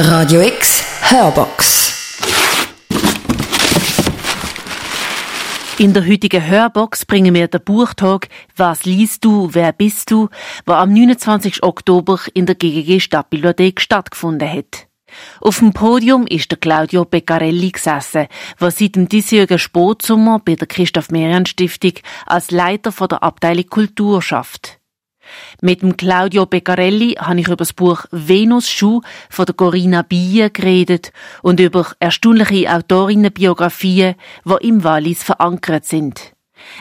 Radio X Hörbox. In der heutigen Hörbox bringen wir den Buchtag Was liest du, wer bist du, der am 29. Oktober in der GGG Stadtbibliothek stattgefunden hat. Auf dem Podium ist der Claudio Beccarelli gesessen, der seit dem diesjährigen Sportsommer bei der Christoph Merian Stiftung als Leiter der Abteilung Kultur schafft. Mit dem Claudio Beccarelli habe ich über das Buch Venus Schuh von der Corinna Bier geredet und über erstaunliche Autorinnenbiografien, die im Wallis verankert sind.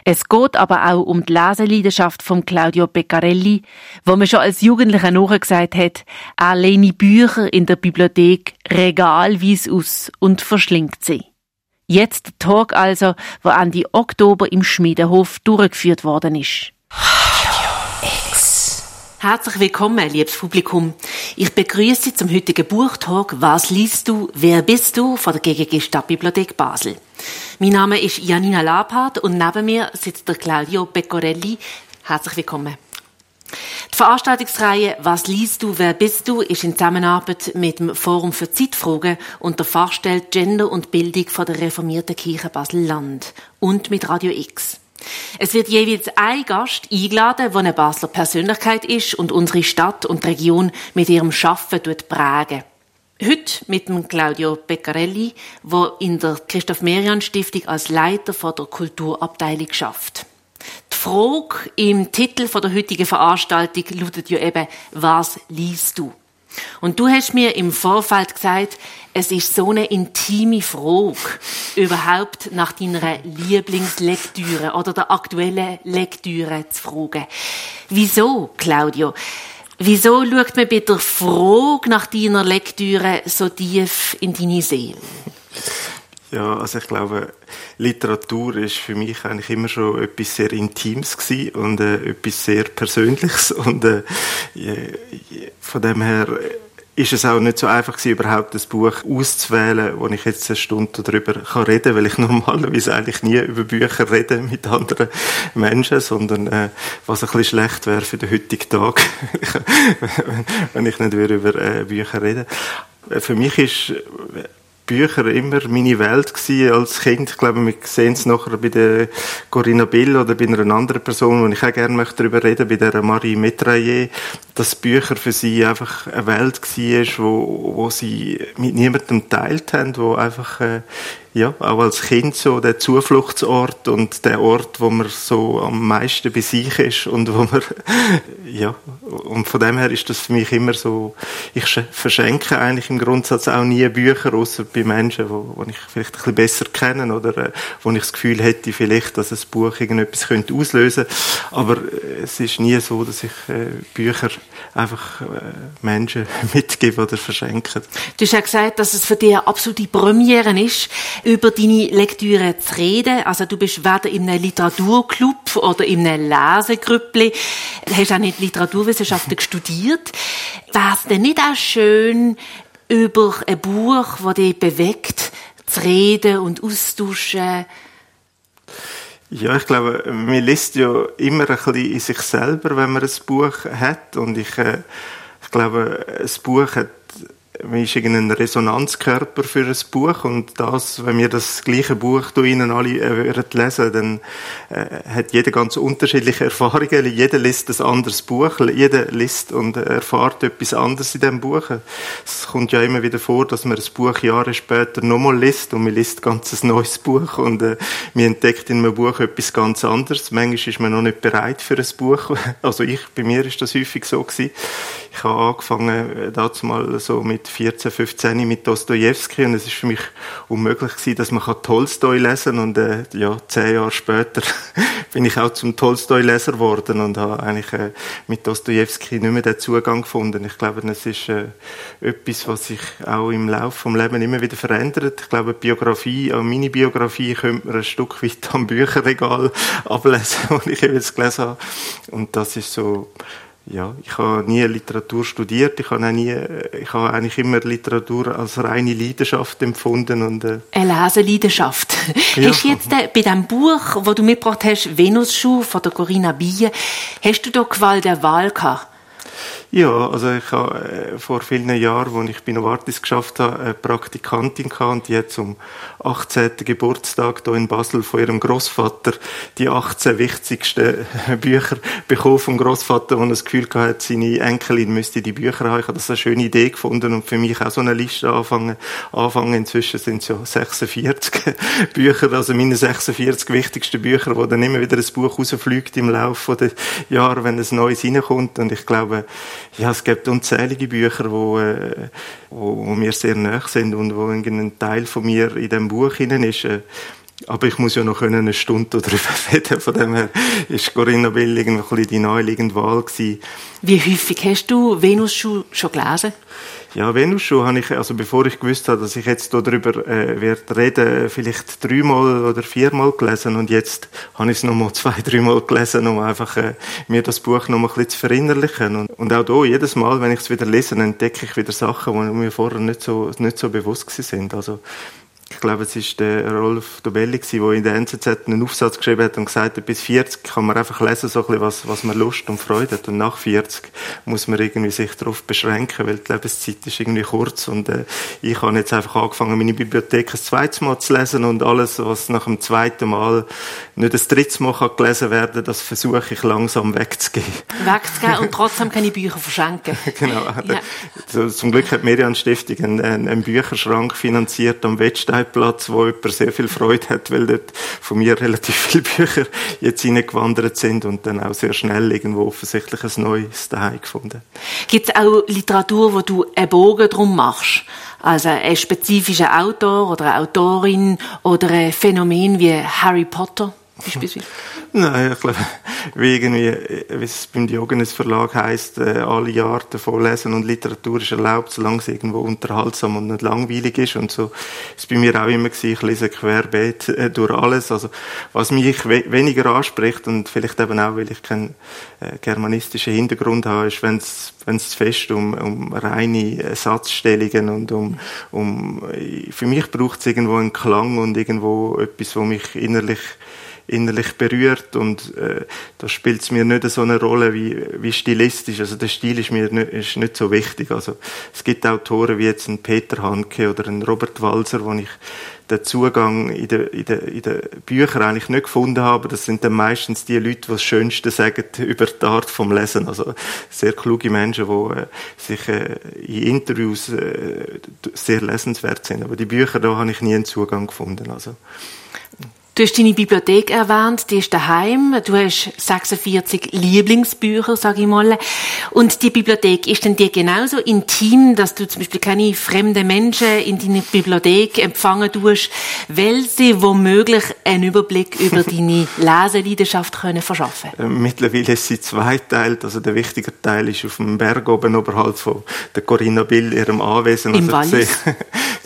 Es geht aber auch um die Leseleidenschaft von Claudio Beccarelli, wo man schon als Jugendlicher nachgesagt hat, er lehne Bücher in der Bibliothek regalweise aus und verschlingt sie. Jetzt der Talk also, wo Ende Oktober im Schmiedenhof durchgeführt worden ist. Herzlich willkommen, liebes Publikum. Ich begrüße Sie zum heutigen Buchtalk Was liest du, wer bist du von der GGG Stadtbibliothek Basel. Mein Name ist Janina Labhardt und neben mir sitzt der Claudio Pecorelli. Herzlich willkommen. Die Veranstaltungsreihe Was liest du, wer bist du ist in Zusammenarbeit mit dem Forum für Zeitfragen und der Fachstelle Gender und Bildung von der reformierten Kirche Basel-Land und mit Radio X. Es wird jeweils ein Gast eingeladen, der eine Basler Persönlichkeit ist und unsere Stadt und Region mit ihrem Schaffen prägen. Heute mit dem Claudio Beccarelli, der in der Christoph Merian Stiftung als Leiter von der Kulturabteilung schafft. Die Frage im Titel der heutigen Veranstaltung lautet ja eben, was liest du? Und du hast mir im Vorfeld gesagt, es ist so eine intime Frage, überhaupt nach deiner Lieblingslektüre oder der aktuellen Lektüre zu fragen. Wieso, Claudio? Wieso schaut man bei der Frage nach deiner Lektüre so tief in deine Seele? Ja, also ich glaube, Literatur ist für mich eigentlich immer schon etwas sehr Intimes gewesen und äh, etwas sehr Persönliches und äh, von dem her ist es auch nicht so einfach gewesen, überhaupt das Buch auszuwählen, wo ich jetzt eine Stunde darüber kann reden, weil ich normalerweise eigentlich nie über Bücher rede mit anderen Menschen, sondern äh, was ein bisschen schlecht wäre für den heutigen Tag, wenn ich nicht über äh, Bücher rede. Für mich ist Bücher immer meine Welt gewesen als Kind. Ich glaube, wir sehen es nachher bei der Corinna Bill oder bei einer anderen Person, wo ich auch gerne möchte darüber reden, bei der Marie Metraillé, dass Bücher für sie einfach eine Welt war, wo, wo sie mit niemandem teilt haben, wo einfach äh, ja, auch als Kind so der Zufluchtsort und der Ort, wo man so am meisten bei sich ist und wo man, ja, und von dem her ist das für mich immer so, ich verschenke eigentlich im Grundsatz auch nie Bücher, außer bei Menschen, wo, wo ich vielleicht ein bisschen besser kenne oder äh, wo ich das Gefühl hätte, vielleicht, dass ein Buch irgendetwas könnte auslösen. Aber äh, es ist nie so, dass ich äh, Bücher einfach äh, Menschen mitgebe oder verschenke. Du hast ja gesagt, dass es für dich eine absolute Premiere ist, über deine Lektüre zu reden. Also du bist weder in einem Literaturclub oder in einem Lesegrüppli, du hast auch nicht Literaturwissenschaften studiert. Wäre es denn nicht auch schön, über ein Buch, das dich bewegt, zu reden und austauschen? Ja, ich glaube, man liest ja immer ein bisschen in sich selber, wenn man ein Buch hat. Und ich, äh, ich glaube, ein Buch hat man ist irgendein Resonanzkörper für ein Buch und das, wenn wir das gleiche Buch da Ihnen alle äh, würden lesen, dann äh, hat jeder ganz unterschiedliche Erfahrungen. Jeder liest ein anderes Buch, jeder liest und erfahrt etwas anderes in dem Buch. Es kommt ja immer wieder vor, dass man ein Buch Jahre später nochmal liest und man liest ganz ein neues Buch und äh, man entdeckt in einem Buch etwas ganz anderes. Manchmal ist man noch nicht bereit für ein Buch. Also ich, bei mir ist das häufig so gewesen. Ich habe angefangen, äh, dazu mal so mit 14, 15 mit Dostoevsky und es ist für mich unmöglich gewesen, dass man Tolstoi lesen kann und äh, ja, zehn Jahre später bin ich auch zum Tolstoi-Leser geworden und habe eigentlich äh, mit Dostoevsky nicht mehr den Zugang gefunden. Ich glaube, das ist äh, etwas, was sich auch im Laufe des Lebens immer wieder verändert. Ich glaube, Biografie, auch meine Biografie könnte man ein Stück weit am Bücherregal ablesen, was ich jetzt gelesen habe. Und das ist so ja, ich habe nie Literatur studiert. Ich habe, nie, ich habe eigentlich immer Literatur als reine Leidenschaft empfunden. Und, äh Eine Leseleidenschaft. Ja. Hast du jetzt äh, bei dem Buch, das du mitgebracht hast, Venusschuh von der Corinna Bier, hast du da Qual der Wahl gehabt? Ja, also ich habe äh, vor vielen Jahren, als ich bei Novartis geschafft habe, eine Praktikantin gehabt und die hat zum 18. Geburtstag hier in Basel von ihrem Großvater die 18 wichtigsten Bücher bekommen vom Großvater, und das Gefühl hatte, seine Enkelin müsste die Bücher haben. Ich habe das eine schöne Idee gefunden und für mich auch so eine Liste anfangen. Anfangen inzwischen sind es ja 46 Bücher, also meine 46 wichtigsten Bücher, wo dann immer wieder ein Buch rausfliegt im Laufe der Jahre, wenn ein neues reinkommt. Und ich glaube, ja, es gibt unzählige Bücher, wo, äh, wo, wo mir sehr nahe sind und wo ein Teil von mir in dem Buch hinein ist. Äh, aber ich muss ja noch eine Stunde darüber reden. Von dem her ist Corinna Bill irgendwie die naheliegende Wahl gewesen. Wie häufig hast du Venus schon gelesen? Ja, Venus schon habe ich, also bevor ich gewusst habe, dass ich jetzt darüber äh, werde reden, vielleicht dreimal oder viermal gelesen und jetzt habe ich es nochmal zwei, dreimal gelesen, um einfach äh, mir das Buch nochmal ein bisschen zu verinnerlichen. Und, und auch da, jedes Mal, wenn ich es wieder lese, entdecke ich wieder Sachen, die mir vorher nicht so, nicht so bewusst sind. Also ich glaube, es ist der Rolf Dobelli der in der NZZ einen Aufsatz geschrieben hat und gesagt hat, bis 40 kann man einfach lesen, so ein bisschen, was, was man Lust und Freude hat. Und nach 40 muss man irgendwie sich darauf beschränken, weil die Lebenszeit ist irgendwie kurz. Und äh, ich habe jetzt einfach angefangen, meine Bibliothek ein zweites Mal zu lesen und alles, was nach dem zweiten Mal nicht ein drittes Mal kann gelesen werden das versuche ich langsam wegzugeben. Wegzugeben und trotzdem keine Bücher verschenken. genau. Ja. Zum Glück hat Merian Stiftung einen, einen Bücherschrank finanziert am Wettstein Platz, wo jemand sehr viel Freude hat, weil dort von mir relativ viele Bücher jetzt hineingewandert sind und dann auch sehr schnell irgendwo offensichtlich ein neues daheim gefunden. Gibt es auch Literatur, wo du einen Bogen drum machst? Also ein spezifischer Autor oder eine Autorin oder ein Phänomen wie Harry Potter? Nein, ich glaube, wie irgendwie, wie es beim Diogenes Verlag heisst, äh, alle Arten von Lesen und Literatur ist erlaubt, solange es irgendwo unterhaltsam und nicht langweilig ist. Und so ist bei mir auch immer gewesen, ich lese querbeet äh, durch alles. Also, was mich we weniger anspricht und vielleicht eben auch, weil ich keinen äh, germanistischen Hintergrund habe, ist, wenn es es fest um, um reine Satzstellungen und um, um für mich braucht es irgendwo einen Klang und irgendwo etwas, wo mich innerlich innerlich berührt und äh, da spielt es mir nicht so eine Rolle wie, wie stilistisch. Also der Stil ist mir nicht, ist nicht so wichtig. Also es gibt Autoren wie jetzt ein Peter Hanke oder ein Robert Walser, wo ich den Zugang in den, in den, in den Büchern eigentlich nicht gefunden habe. Das sind dann meistens die Leute, die das Schönste sagen über die Art vom Lesen. Also sehr kluge Menschen, die äh, sich äh, in Interviews äh, sehr lesenswert sind. Aber die Bücher, da habe ich nie einen Zugang gefunden. Also Du hast deine Bibliothek erwähnt, die ist daheim. Du hast 46 Lieblingsbücher, sage ich mal. Und die Bibliothek, ist denn dir genauso intim, dass du zum Beispiel keine fremden Menschen in deine Bibliothek empfangen tust, weil sie womöglich einen Überblick über deine Leseleidenschaft können verschaffen können? Äh, mittlerweile ist sie zweiteilt. Also der wichtige Teil ist auf dem Berg oben oberhalb von der Corinna Bill, ihrem Anwesen. Im also Wallis?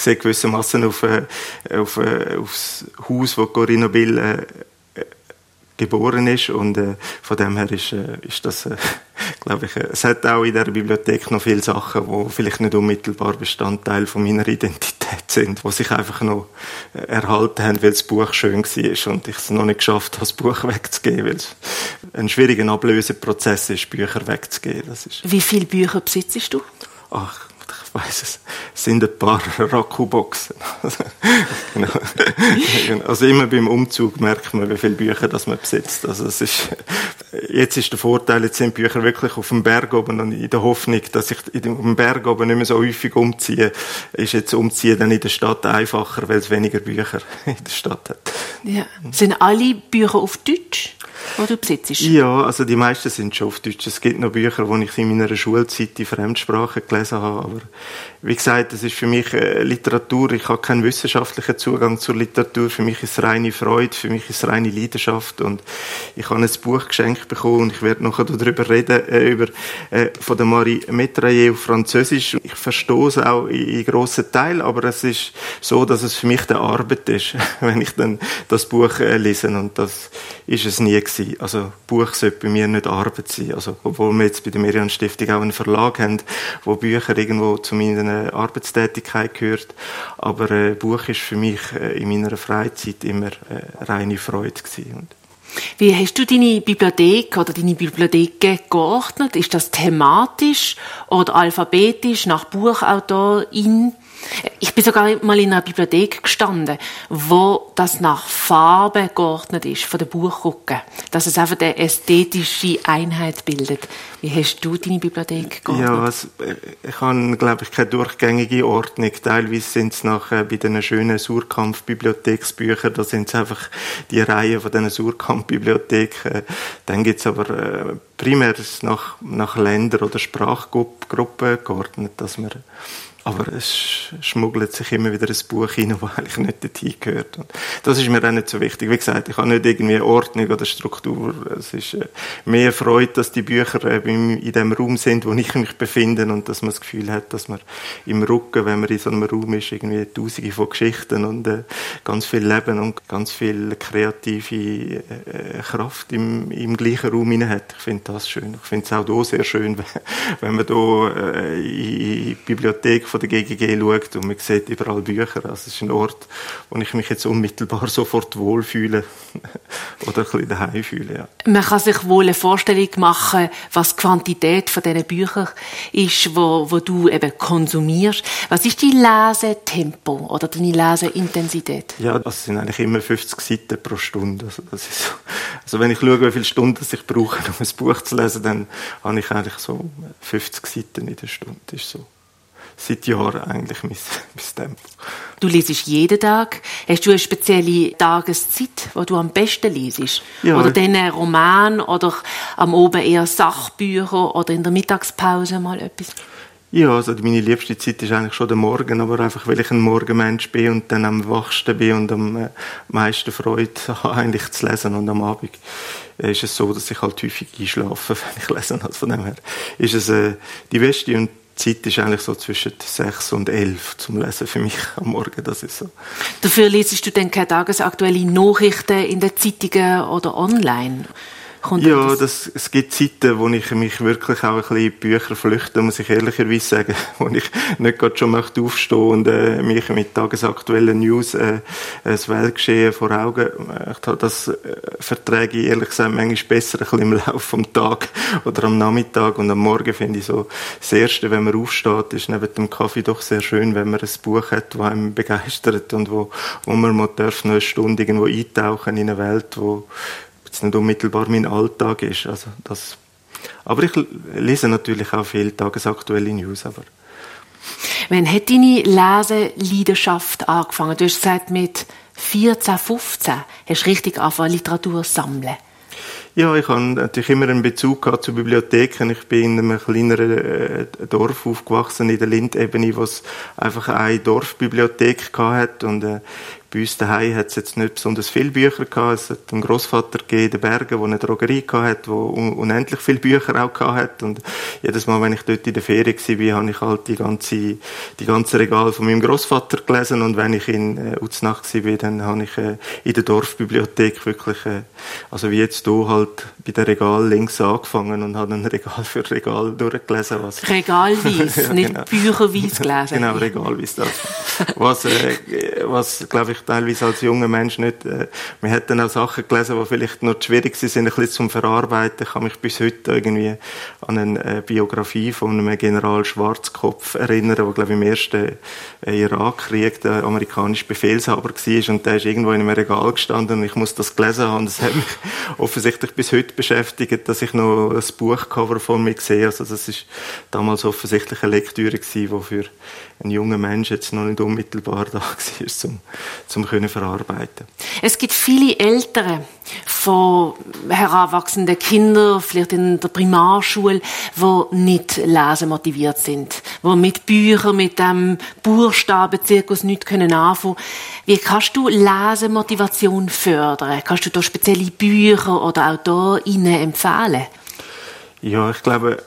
Ich sehe gewissermaßen auf, äh, auf, äh, aufs Haus, wo Corinna Tschernobyl äh, geboren ist und äh, von dem her ist, äh, ist das, äh, glaube ich, äh, es hat auch in der Bibliothek noch viele Sachen, wo vielleicht nicht unmittelbar Bestandteil von meiner Identität sind, wo sich einfach noch äh, erhalten haben, weil das Buch schön war und ich es noch nicht geschafft habe, das Buch wegzugeben, weil es ein schwieriger Ablöseprozess ist, Bücher wegzugeben. Das ist Wie viele Bücher besitzt du? Ach, ich weiß es, sind ein paar Raku-Boxen. genau. Also immer beim Umzug merkt man, wie viele Bücher das man besitzt. Also es ist, jetzt ist der Vorteil, jetzt sind Bücher wirklich auf dem Berg oben und in der Hoffnung, dass ich auf dem Berg oben nicht mehr so häufig umziehe, ist jetzt Umziehen dann in der Stadt einfacher, weil es weniger Bücher in der Stadt hat. Ja. Sind alle Bücher auf Deutsch? Die du besitzt? Ja, also die meisten sind schon auf Deutsch. Es gibt noch Bücher, die ich in meiner Schulzeit in Fremdsprachen gelesen habe, aber wie gesagt, das ist für mich äh, Literatur. Ich habe keinen wissenschaftlichen Zugang zur Literatur. Für mich ist es reine Freude, für mich ist es reine Leidenschaft und ich habe ein Buch geschenkt bekommen und ich werde nachher darüber reden, äh, über, äh, von der Marie Metraillé auf Französisch. Ich verstehe es auch in, in grossen Teilen, aber es ist so, dass es für mich eine Arbeit ist, wenn ich dann das Buch äh, lese und das ist es nie gewesen. Also Buch sollte bei mir nicht Arbeit sein. Also, obwohl wir jetzt bei der Merian Stiftung auch einen Verlag haben, wo Bücher irgendwo zu meiner Arbeitstätigkeit gehört. Aber äh, Buch ist für mich äh, in meiner Freizeit immer äh, reine Freude gewesen. Wie hast du deine Bibliothek oder deine Bibliotheken geordnet? Ist das thematisch oder alphabetisch nach Buchautorin? Ich bin sogar mal in einer Bibliothek gestanden, wo das nach Farbe geordnet ist von der Buchrücken, dass es einfach eine ästhetische Einheit bildet. Wie hast du deine Bibliothek geordnet? Ja, also, ich habe, glaube ich, keine durchgängige Ordnung. Teilweise sind es nachher bei den schönen Surkamp-Bibliotheksbüchern, da sind es einfach die Reihe von diesen Surkamp-Bibliotheken. Dann gibt es aber äh, primär nach, nach Ländern oder Sprachgruppen geordnet, dass man aber es schmuggelt sich immer wieder ein Buch rein, das eigentlich nicht dorthin gehört. Und das ist mir auch nicht so wichtig. Wie gesagt, ich habe nicht irgendwie Ordnung oder Struktur. Es ist äh, mehr Freude, dass die Bücher in dem Raum sind, wo ich mich befinde und dass man das Gefühl hat, dass man im Rücken, wenn man in so einem Raum ist, irgendwie tausende von Geschichten und äh, ganz viel Leben und ganz viel kreative äh, Kraft im, im gleichen Raum hat. Ich finde das schön. Ich finde es auch hier sehr schön, wenn man hier in die Bibliothek von der GGG schaut und man sieht überall Bücher. Also es ist ein Ort, wo ich mich jetzt unmittelbar sofort wohlfühle oder ein bisschen daheim fühle. Ja. Man kann sich wohl eine Vorstellung machen, was die Quantität von diesen Büchern ist, wo, wo du eben konsumierst. Was ist dein Lesetempo oder deine Leseintensität? Ja, das sind eigentlich immer 50 Seiten pro Stunde. Also, das ist so. also wenn ich schaue, wie viele Stunden ich brauche, um ein Buch zu lesen, dann habe ich eigentlich so 50 Seiten in der Stunde. Das ist so seit Jahren eigentlich mein, mein Tempo. Du liest jeden Tag. Hast du eine spezielle Tageszeit, wo du am besten liest? Ja. Oder dann einen Roman oder am Oben eher Sachbücher oder in der Mittagspause mal etwas? Ja, also meine liebste Zeit ist eigentlich schon der Morgen, aber einfach weil ich ein Morgenmensch bin und dann am wachsten bin und am äh, meisten Freude habe, eigentlich zu lesen. Und am Abend ist es so, dass ich halt häufig einschlafe, wenn ich lese. Also von dem her ist es äh, die beste und Zeit ist eigentlich so zwischen 6 und 11 zum Lesen für mich am Morgen. Das ist so. Dafür lesest du dann keine tagesaktuelle Nachrichten in den Zeitungen oder online? Kommt ja, das? das? es gibt Zeiten, wo ich mich wirklich auch ein bisschen in Bücher flüchte, muss ich ehrlicherweise sagen, wo ich nicht gerade schon möchte aufstehen und äh, mich mit tagesaktuellen News äh, das Weltgeschehen vor Augen äh, Das äh, verträge ich ehrlich gesagt manchmal besser ein bisschen im Laufe des Tages oder am Nachmittag und am Morgen finde ich so, das Erste, wenn man aufsteht, ist neben dem Kaffee doch sehr schön, wenn man ein Buch hat, das einem begeistert und wo, wo man mal darf noch eine Stunde irgendwo eintauchen in eine Welt, wo jetzt nicht unmittelbar mein Alltag ist. Also das, aber ich lese natürlich auch viel tagesaktuelle News. Aber Wann hat deine Leseleidenschaft angefangen? Du hast gesagt, mit 14, 15 hast du richtig angefangen, Literatur zu sammeln. Ja, ich habe natürlich immer einen Bezug gehabt zu Bibliotheken. Ich bin in einem kleineren äh, Dorf aufgewachsen, in der Lindebene, wo es einfach eine Dorfbibliothek hat. Und äh, bei uns daheim hat es jetzt nicht besonders viele Bücher gehabt. Es hat einen Großvater gegeben in den Bergen, der eine Drogerie gehabt hat, der unendlich viele Bücher auch gehabt hat. Und jedes Mal, wenn ich dort in der Ferien war, habe ich halt die ganze, die ganze Regal von meinem Großvater gelesen. Und wenn ich in äh, Uznach war, dann habe ich äh, in der Dorfbibliothek wirklich, äh, also wie jetzt hier halt bei der Regal links angefangen und habe ein Regal für Regal durchgelesen. Was Regalweise, ja, nicht genau. bücherweise gelesen. genau, regalweise das. Was, äh, was glaube ich, teilweise als junger Mensch nicht. Äh, man hat dann auch Sachen gelesen, die vielleicht noch schwierig sind, ein bisschen zum Verarbeiten. Ich kann mich bis heute irgendwie an eine äh, Biografie von einem General Schwarzkopf erinnern, der, glaube ich, im ersten äh, Irakkrieg der amerikanische Befehlshaber war und der ist irgendwo in einem Regal gestanden und ich muss das gelesen haben. Das hat mich offensichtlich bis heute beschäftigt, dass ich noch ein Buchcover von mir sehe. Also das ist damals offensichtlich eine Lektüre gewesen, die für einen jungen Mensch jetzt noch nicht unmittelbar da war, zum, zum können verarbeiten. Es gibt viele Eltern von heranwachsenden Kindern, vielleicht in der Primarschule, die nicht lesen motiviert sind, die mit Büchern, mit dem Buchstabenzirkus nichts können anfangen. Wie kannst du Lesemotivation fördern? Kannst du da spezielle Bücher oder Autorinnen empfehlen? Ja, ich glaube,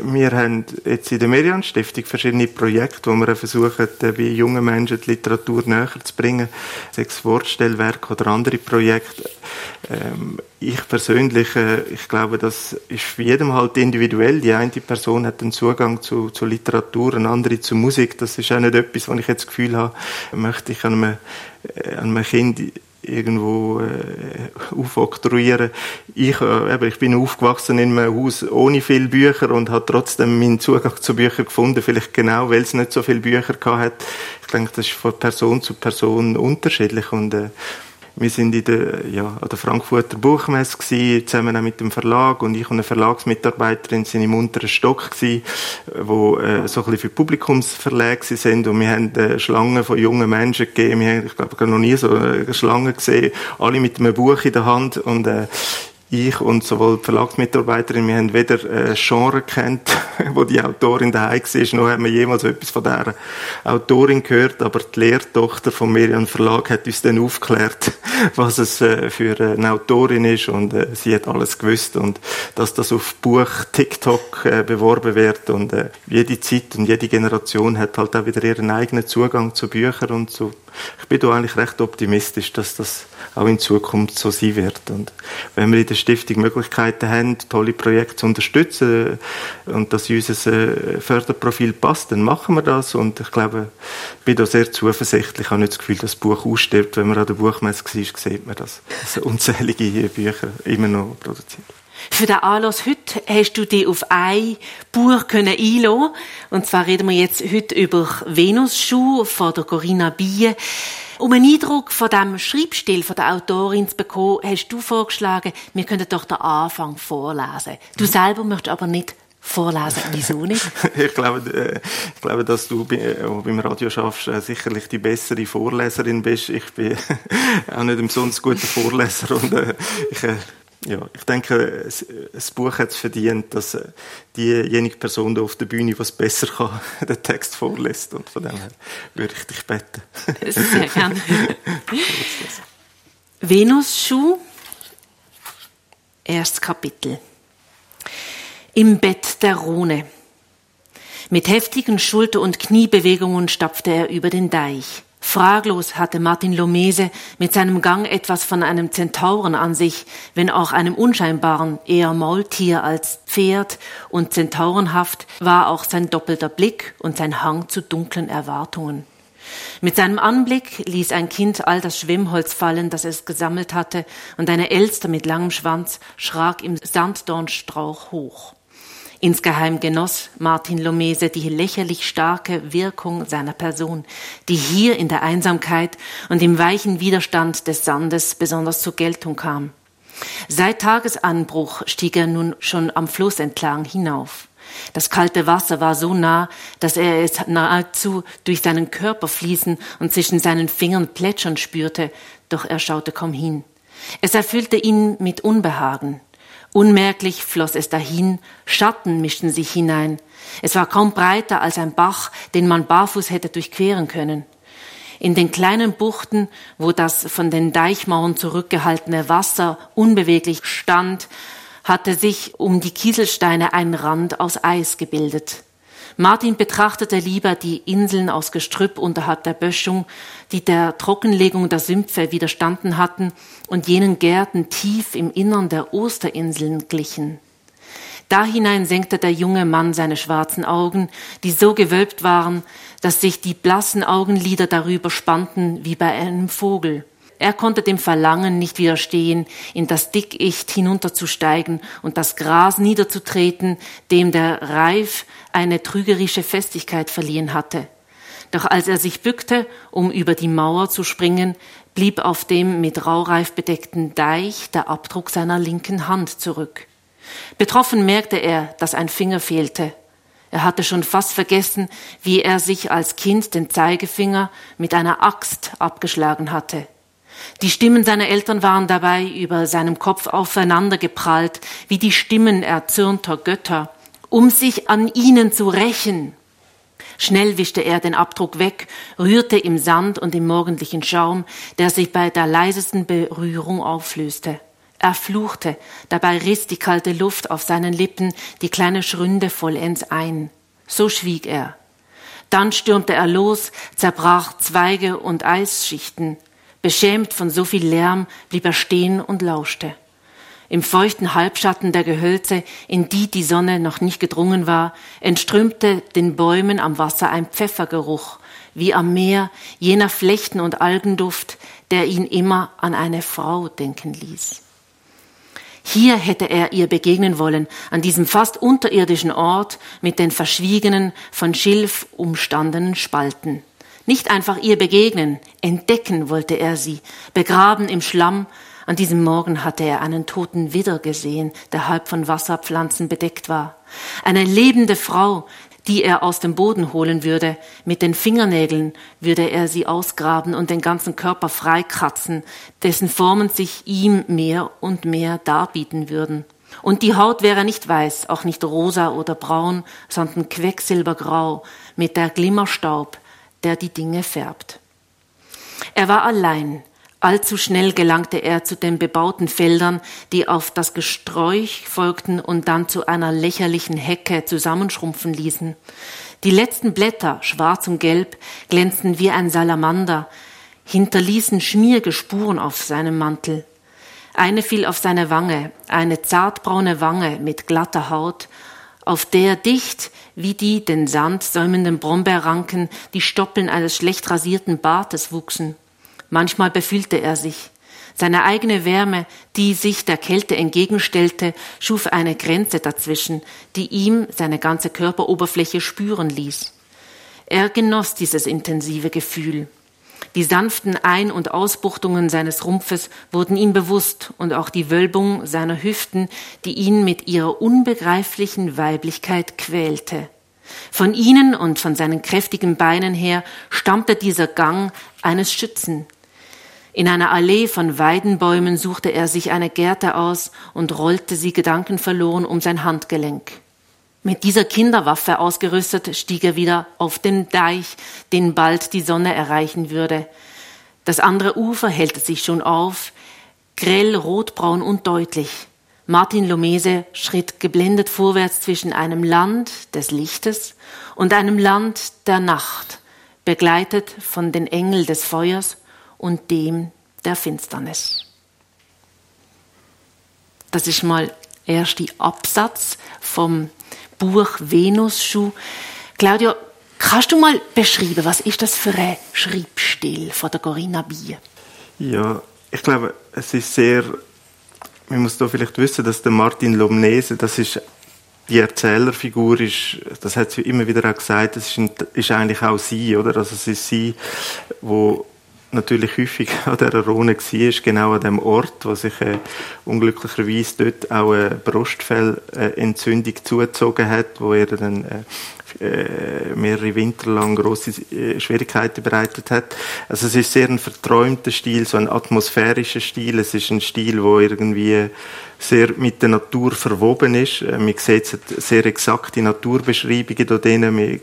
wir haben jetzt in der Merian Stiftung verschiedene Projekte, wo wir versuchen, äh, bei jungen Menschen die Literatur näher zu bringen, sechs Wortstellwerke oder andere Projekte. Ähm, ich persönlich, äh, ich glaube, das ist für jedem halt individuell. Die eine Person hat einen Zugang zu, zu Literatur, eine andere zu Musik. Das ist auch nicht etwas, wo ich jetzt das Gefühl habe, möchte ich an einem, äh, an einem Kind irgendwo äh, aufoktroyieren. Ich, äh, eben, ich bin aufgewachsen in einem Haus ohne viele Bücher und habe trotzdem meinen Zugang zu Büchern gefunden, vielleicht genau, weil es nicht so viele Bücher gehabt hat. Ich denke, das ist von Person zu Person unterschiedlich und äh, wir sind in der, ja, an der Frankfurter Buchmesse gewesen, zusammen mit dem Verlag. Und ich und eine Verlagsmitarbeiterin sind im unteren Stock gewesen, wo äh, so ein bisschen für Publikumsverlage sind. Und wir haben äh, Schlangen von jungen Menschen gegeben. Wir haben, ich glaube, noch nie so eine Schlange gesehen, alle mit einem Buch in der Hand. Und äh, ich und sowohl die Verlagsmitarbeiterin, wir haben weder äh, Genre kennt, wo die Autorin daheim war, noch haben wir jemals etwas von dieser Autorin gehört, aber die Lehrtochter von Miriam Verlag hat uns dann aufgeklärt, was es äh, für eine Autorin ist und äh, sie hat alles gewusst und dass das auf Buch TikTok äh, beworben wird und äh, jede Zeit und jede Generation hat halt auch wieder ihren eigenen Zugang zu Büchern und zu ich bin da eigentlich recht optimistisch, dass das auch in Zukunft so sein wird. Und wenn wir in der Stiftung Möglichkeiten haben, tolle Projekte zu unterstützen und dass unser äh, Förderprofil passt, dann machen wir das. Und ich glaube, ich bin da sehr zuversichtlich. Ich habe nicht das Gefühl, dass das Buch ausstirbt. Wenn man an der Buchmesse war, sieht man das. Also unzählige Bücher immer noch produziert. Für den Anlass heute hast du dich auf ein Buch können einlassen. Und zwar reden wir jetzt heute über Venusschuh von der Corinna Bier. Um einen Eindruck von dem Schreibstil von der Autorin zu bekommen, hast du vorgeschlagen, wir könnten doch den Anfang vorlesen. Du selber möchtest aber nicht vorlesen. Wieso nicht? ich, glaube, äh, ich glaube, dass du äh, beim Radio schaffst, äh, sicherlich die bessere Vorleserin bist. Ich bin auch nicht umsonst guter Vorleser und ich ja, ich denke, das Buch hat es verdient, dass äh, diejenige Person auf der Bühne, es besser kann, den Text vorlässt. Und von dem her würde ich dich beten. Sehr gerne. Venus-Schuh, erstes Kapitel. Im Bett der Rhone. Mit heftigen Schulter- und Kniebewegungen stapfte er über den Deich. Fraglos hatte Martin Lomese mit seinem Gang etwas von einem Zentauren an sich, wenn auch einem unscheinbaren, eher Maultier als Pferd, und zentaurenhaft war auch sein doppelter Blick und sein Hang zu dunklen Erwartungen. Mit seinem Anblick ließ ein Kind all das Schwimmholz fallen, das es gesammelt hatte, und eine Elster mit langem Schwanz schrak im Sanddornstrauch hoch. Insgeheim genoss Martin Lomese die lächerlich starke Wirkung seiner Person, die hier in der Einsamkeit und im weichen Widerstand des Sandes besonders zur Geltung kam. Seit Tagesanbruch stieg er nun schon am Fluss entlang hinauf. Das kalte Wasser war so nah, dass er es nahezu durch seinen Körper fließen und zwischen seinen Fingern plätschern spürte, doch er schaute kaum hin. Es erfüllte ihn mit Unbehagen. Unmerklich floss es dahin, Schatten mischten sich hinein. Es war kaum breiter als ein Bach, den man barfuß hätte durchqueren können. In den kleinen Buchten, wo das von den Deichmauern zurückgehaltene Wasser unbeweglich stand, hatte sich um die Kieselsteine ein Rand aus Eis gebildet. Martin betrachtete lieber die Inseln aus Gestrüpp unterhalb der Böschung, die der Trockenlegung der Sümpfe widerstanden hatten und jenen Gärten tief im Innern der Osterinseln glichen. Da hinein senkte der junge Mann seine schwarzen Augen, die so gewölbt waren, dass sich die blassen Augenlider darüber spannten wie bei einem Vogel. Er konnte dem Verlangen nicht widerstehen, in das Dickicht hinunterzusteigen und das Gras niederzutreten, dem der Reif eine trügerische Festigkeit verliehen hatte. Doch als er sich bückte, um über die Mauer zu springen, blieb auf dem mit Raureif bedeckten Deich der Abdruck seiner linken Hand zurück. Betroffen merkte er, dass ein Finger fehlte. Er hatte schon fast vergessen, wie er sich als Kind den Zeigefinger mit einer Axt abgeschlagen hatte. Die Stimmen seiner Eltern waren dabei über seinem Kopf aufeinander geprallt, wie die Stimmen erzürnter Götter, um sich an ihnen zu rächen. Schnell wischte er den Abdruck weg, rührte im Sand und im morgendlichen Schaum, der sich bei der leisesten Berührung auflöste. Er fluchte, dabei riss die kalte Luft auf seinen Lippen die kleine Schründe vollends ein. So schwieg er. Dann stürmte er los, zerbrach Zweige und Eisschichten, Beschämt von so viel Lärm blieb er stehen und lauschte. Im feuchten Halbschatten der Gehölze, in die die Sonne noch nicht gedrungen war, entströmte den Bäumen am Wasser ein Pfeffergeruch, wie am Meer jener Flechten und Algenduft, der ihn immer an eine Frau denken ließ. Hier hätte er ihr begegnen wollen, an diesem fast unterirdischen Ort mit den verschwiegenen, von Schilf umstandenen Spalten. Nicht einfach ihr begegnen, entdecken wollte er sie, begraben im Schlamm, an diesem Morgen hatte er einen toten Widder gesehen, der halb von Wasserpflanzen bedeckt war. Eine lebende Frau, die er aus dem Boden holen würde. Mit den Fingernägeln würde er sie ausgraben und den ganzen Körper freikratzen, dessen Formen sich ihm mehr und mehr darbieten würden. Und die Haut wäre nicht weiß, auch nicht rosa oder braun, sondern quecksilbergrau, mit der Glimmerstaub, der die Dinge färbt. Er war allein, Allzu schnell gelangte er zu den bebauten Feldern, die auf das Gesträuch folgten und dann zu einer lächerlichen Hecke zusammenschrumpfen ließen. Die letzten Blätter, schwarz und gelb, glänzten wie ein Salamander, hinterließen schmierige Spuren auf seinem Mantel. Eine fiel auf seine Wange, eine zartbraune Wange mit glatter Haut, auf der dicht wie die den Sand säumenden Brombeerranken die Stoppeln eines schlecht rasierten Bartes wuchsen. Manchmal befühlte er sich. Seine eigene Wärme, die sich der Kälte entgegenstellte, schuf eine Grenze dazwischen, die ihm seine ganze Körperoberfläche spüren ließ. Er genoss dieses intensive Gefühl. Die sanften Ein- und Ausbuchtungen seines Rumpfes wurden ihm bewusst und auch die Wölbung seiner Hüften, die ihn mit ihrer unbegreiflichen Weiblichkeit quälte. Von ihnen und von seinen kräftigen Beinen her stammte dieser Gang eines Schützen, in einer Allee von Weidenbäumen suchte er sich eine Gerte aus und rollte sie gedankenverloren um sein Handgelenk. Mit dieser Kinderwaffe ausgerüstet stieg er wieder auf den Deich, den bald die Sonne erreichen würde. Das andere Ufer hellte sich schon auf, grell, rotbraun und deutlich. Martin Lomese schritt geblendet vorwärts zwischen einem Land des Lichtes und einem Land der Nacht, begleitet von den Engel des Feuers und dem der Finsternis. Das ist mal erste Absatz vom Buch Venusschuh. Claudia, kannst du mal beschreiben, was ist das für ein Schreibstil von der Corinna Bier? Ja, ich glaube, es ist sehr, man muss da vielleicht wissen, dass der Martin Lomnese, das ist die Erzählerfigur ist, das hat sie immer wieder auch gesagt, das ist, ist eigentlich auch sie, oder? Also es ist sie, wo natürlich häufig an dieser Rhone war, genau an dem Ort, wo sich äh, unglücklicherweise dort auch eine Brustfellentzündung zugezogen hat, wo er dann äh, äh, mehrere Winter lang große äh, Schwierigkeiten bereitet hat. Also es ist sehr ein verträumter Stil, so ein atmosphärischer Stil. Es ist ein Stil, wo irgendwie sehr mit der Natur verwoben ist. Äh, man sieht sehr exakte Naturbeschreibungen da drin.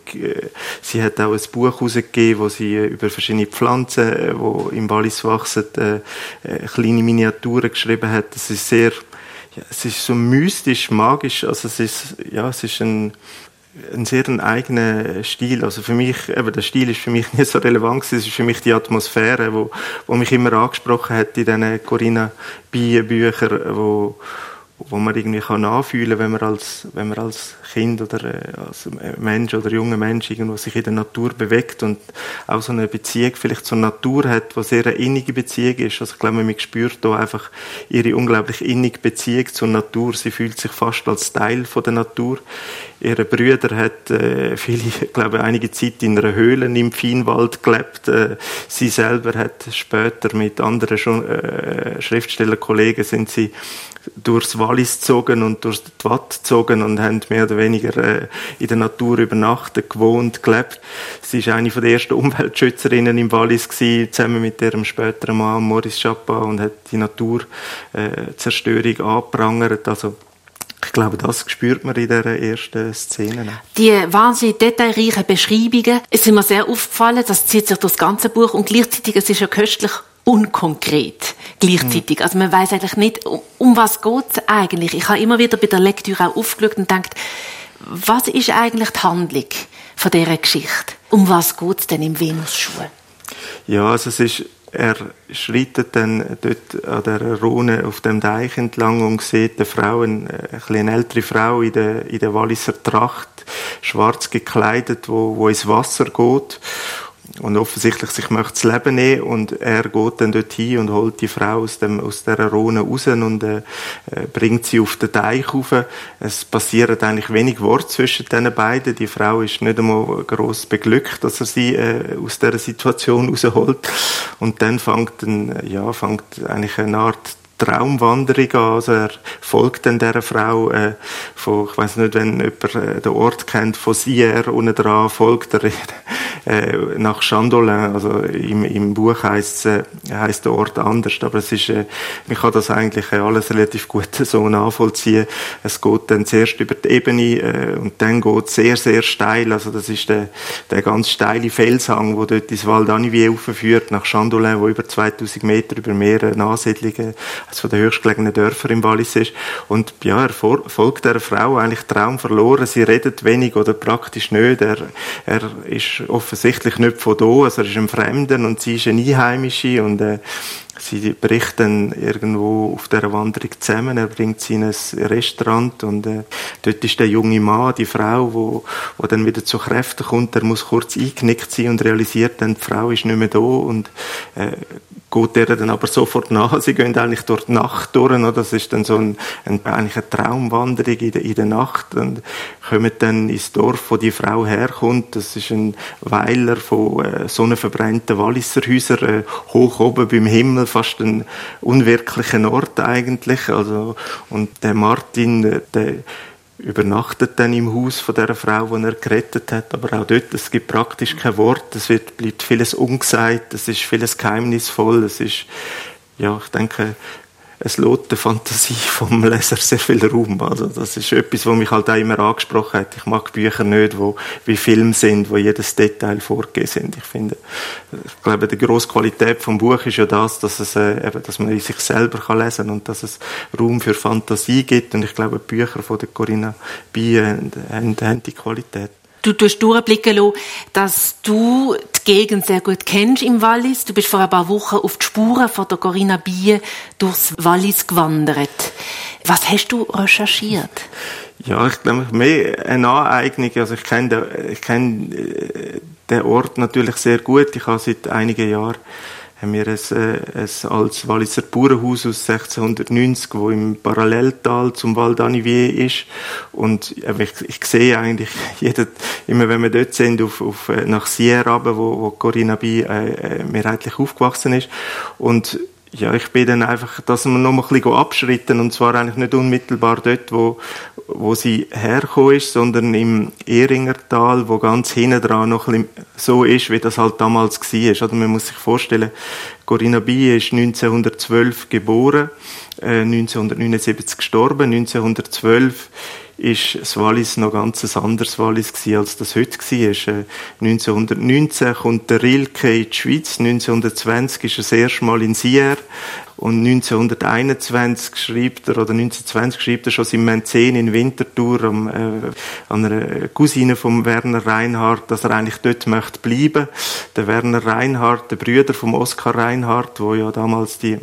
Sie hat auch ein Buch herausgegeben, wo sie über verschiedene Pflanzen, die im Wallis wachsen, kleine Miniaturen geschrieben hat. Es ist sehr, ja, es ist so mystisch, magisch. Also es ist, ja, es ist ein, ein sehr eigenen Stil. Also für mich, eben der Stil ist für mich nicht so relevant Es ist für mich die Atmosphäre, wo, wo mich immer angesprochen hat in diesen Corinna Bier Büchern, wo, wo man irgendwie kann nachfühlen, wenn man als wenn man als Kind oder äh, als Mensch oder junger Mensch irgendwo sich in der Natur bewegt und auch so eine Beziehung vielleicht zur Natur hat, was sehr eine innige Beziehung ist. Also ich glaube, man spürt da einfach ihre unglaublich innige Beziehung zur Natur. Sie fühlt sich fast als Teil von der Natur. Ihre Brüder hat äh, viele, glaube, einige Zeit in einer Höhle im Fienwald gelebt. Äh, sie selber hat später mit anderen äh, Schriftstellerkollegen sind sie durchs Wallis gezogen und durch die Watt gezogen und haben mehr oder weniger äh, in der Natur übernachtet, gewohnt, gelebt. Sie war eine der ersten Umweltschützerinnen im Wallis gewesen, zusammen mit ihrem späteren Mann Maurice Chapin und hat die Naturzerstörung äh, angeprangert. Also ich glaube, das spürt man in dieser ersten Szene. Die wahnsinnig detailreichen Beschreibungen, es sind mir sehr aufgefallen, das zieht sich durch das ganze Buch und gleichzeitig es ist ja köstlich unkonkret gleichzeitig. Also man weiß eigentlich nicht, um, um was geht's eigentlich. Ich habe immer wieder bei der Lektüre auch aufgeschaut und gedacht, was ist eigentlich die Handlung von dieser Geschichte? Um was geht's denn im Venusschuh? Ja, also es ist er schreitet dann dort an der Rhone auf dem Deich entlang und sieht eine Frau, eine, eine ältere Frau in der, in der Walliser Tracht, schwarz gekleidet, wo, wo ins Wasser geht und offensichtlich sich möchte das Leben nehmen und er geht dann dorthin und holt die Frau aus, dem, aus dieser Rhone raus und äh, äh, bringt sie auf den Teich rauf. Es passiert eigentlich wenig Wort zwischen den beiden. Die Frau ist nicht einmal gross beglückt, dass er sie äh, aus dieser Situation rausholt. Und dann fängt, ein, ja, fängt eigentlich eine Art Traumwanderung an. Also er folgt dann dieser Frau äh, von, ich weiß nicht, wenn jemand äh, den Ort kennt, von Sierre unten dran, folgt er äh, nach Chandolin. Also im, im Buch heißt äh, heißt der Ort anders, aber es ist, äh, man kann das eigentlich äh, alles relativ gut so nachvollziehen. Es geht dann zuerst über die Ebene äh, und dann geht es sehr, sehr steil. Also das ist der, der ganz steile Felshang, wo dort ins Val d'Anivier führt, nach Chandolin, wo über 2000 Meter über mehrere Ansiedlungen eines den höchstgelegenen Dörfer im Wallis ist. Und ja, er folgt der Frau eigentlich Traum verloren. Sie redet wenig oder praktisch nicht. Er, er ist offensichtlich nicht von da, also er ist ein Fremder und sie ist eine Einheimische und äh, Sie berichten irgendwo auf der Wanderung zusammen. Er bringt sie in ein Restaurant und äh, dort ist der junge Mann, die Frau, wo, wo dann wieder zu Kräften kommt. Er muss kurz eingeknickt sein und realisiert dann, die Frau ist nicht mehr da und äh, geht der dann aber sofort nach. Sie gehen eigentlich durch die Nacht durch. Oder? Das ist dann so ein, ein, eigentlich eine Traumwanderung in der, in der Nacht und kommen dann ins Dorf, wo die Frau herkommt. Das ist ein Weiler von äh, sonnenverbrannten Walliser Häusern, äh, hoch oben beim Himmel, fast ein unwirklicher Ort eigentlich. Also, und der Martin, äh, der übernachtet dann im Haus von der Frau, die er gerettet hat. Aber auch dort, es gibt praktisch kein Wort. Es wird, bleibt vieles ungesagt. Es ist vieles geheimnisvoll. Es ist, ja, ich denke, es lässt der Fantasie vom Leser sehr viel Raum. Also das ist etwas, was mich halt auch immer angesprochen hat. Ich mag Bücher nicht, wo wie Filme sind, wo jedes Detail vorgegeben sind. Ich finde, ich glaube, die grosse Qualität vom Buch ist ja das, dass es äh, eben, dass man in sich selber kann lesen und dass es Raum für Fantasie gibt. Und ich glaube, die Bücher von der Corinna Bier haben, haben die Qualität du tust durchblicken lassen, dass du die Gegend sehr gut kennst im Wallis. Du bist vor ein paar Wochen auf die Spuren von der Corinna Bier durchs Wallis gewandert. Was hast du recherchiert? Ja, ich glaube, mehr eine Aneignung. Also ich kenne den, ich kenne äh, den Ort natürlich sehr gut. Ich habe seit einigen Jahren haben wir ein, äh, ein altes Walliser Bauernhaus aus 1690, wo im Paralleltal zum Val d'Anivier ist. Und äh, ich, ich sehe eigentlich jeden, immer wenn wir dort sind, auf, auf, äh, nach Sierra, wo, wo Corinna Bi äh, mehrheitlich aufgewachsen ist. Und ja, ich bin dann einfach, dass wir noch ein bisschen abschritten und zwar eigentlich nicht unmittelbar dort, wo, wo sie hergekommen ist, sondern im Ehringertal, wo ganz hinten dran noch ein so ist, wie das halt damals war. Oder man muss sich vorstellen, Corinna Bi ist 1912 geboren, äh, 1979 gestorben, 1912 ist das Wallis noch ganz ein anderes Wallis gewesen, als das heute war. 1919 äh, kommt der Rilke in die Schweiz, 1920 ist er das erste Mal in Sierre und 1921 schreibt er, oder 1920 schreibt er schon sein Mäzen in Winterthur am, äh, an einer Cousine vom Werner Reinhardt, dass er eigentlich dort möchte bleiben. Der Werner Reinhardt, der Brüder vom Oskar Reinhardt, wo ja damals die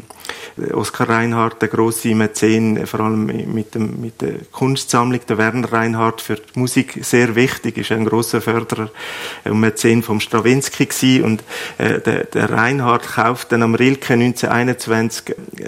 Oskar Reinhardt, der große Mäzen, vor allem mit, dem, mit der Kunstsammlung, der Werner Reinhardt für die Musik sehr wichtig, ist ein großer Förderer und Mäzen vom Stravinsky gewesen. und äh, der, der Reinhardt kauft dann am Rilke 1921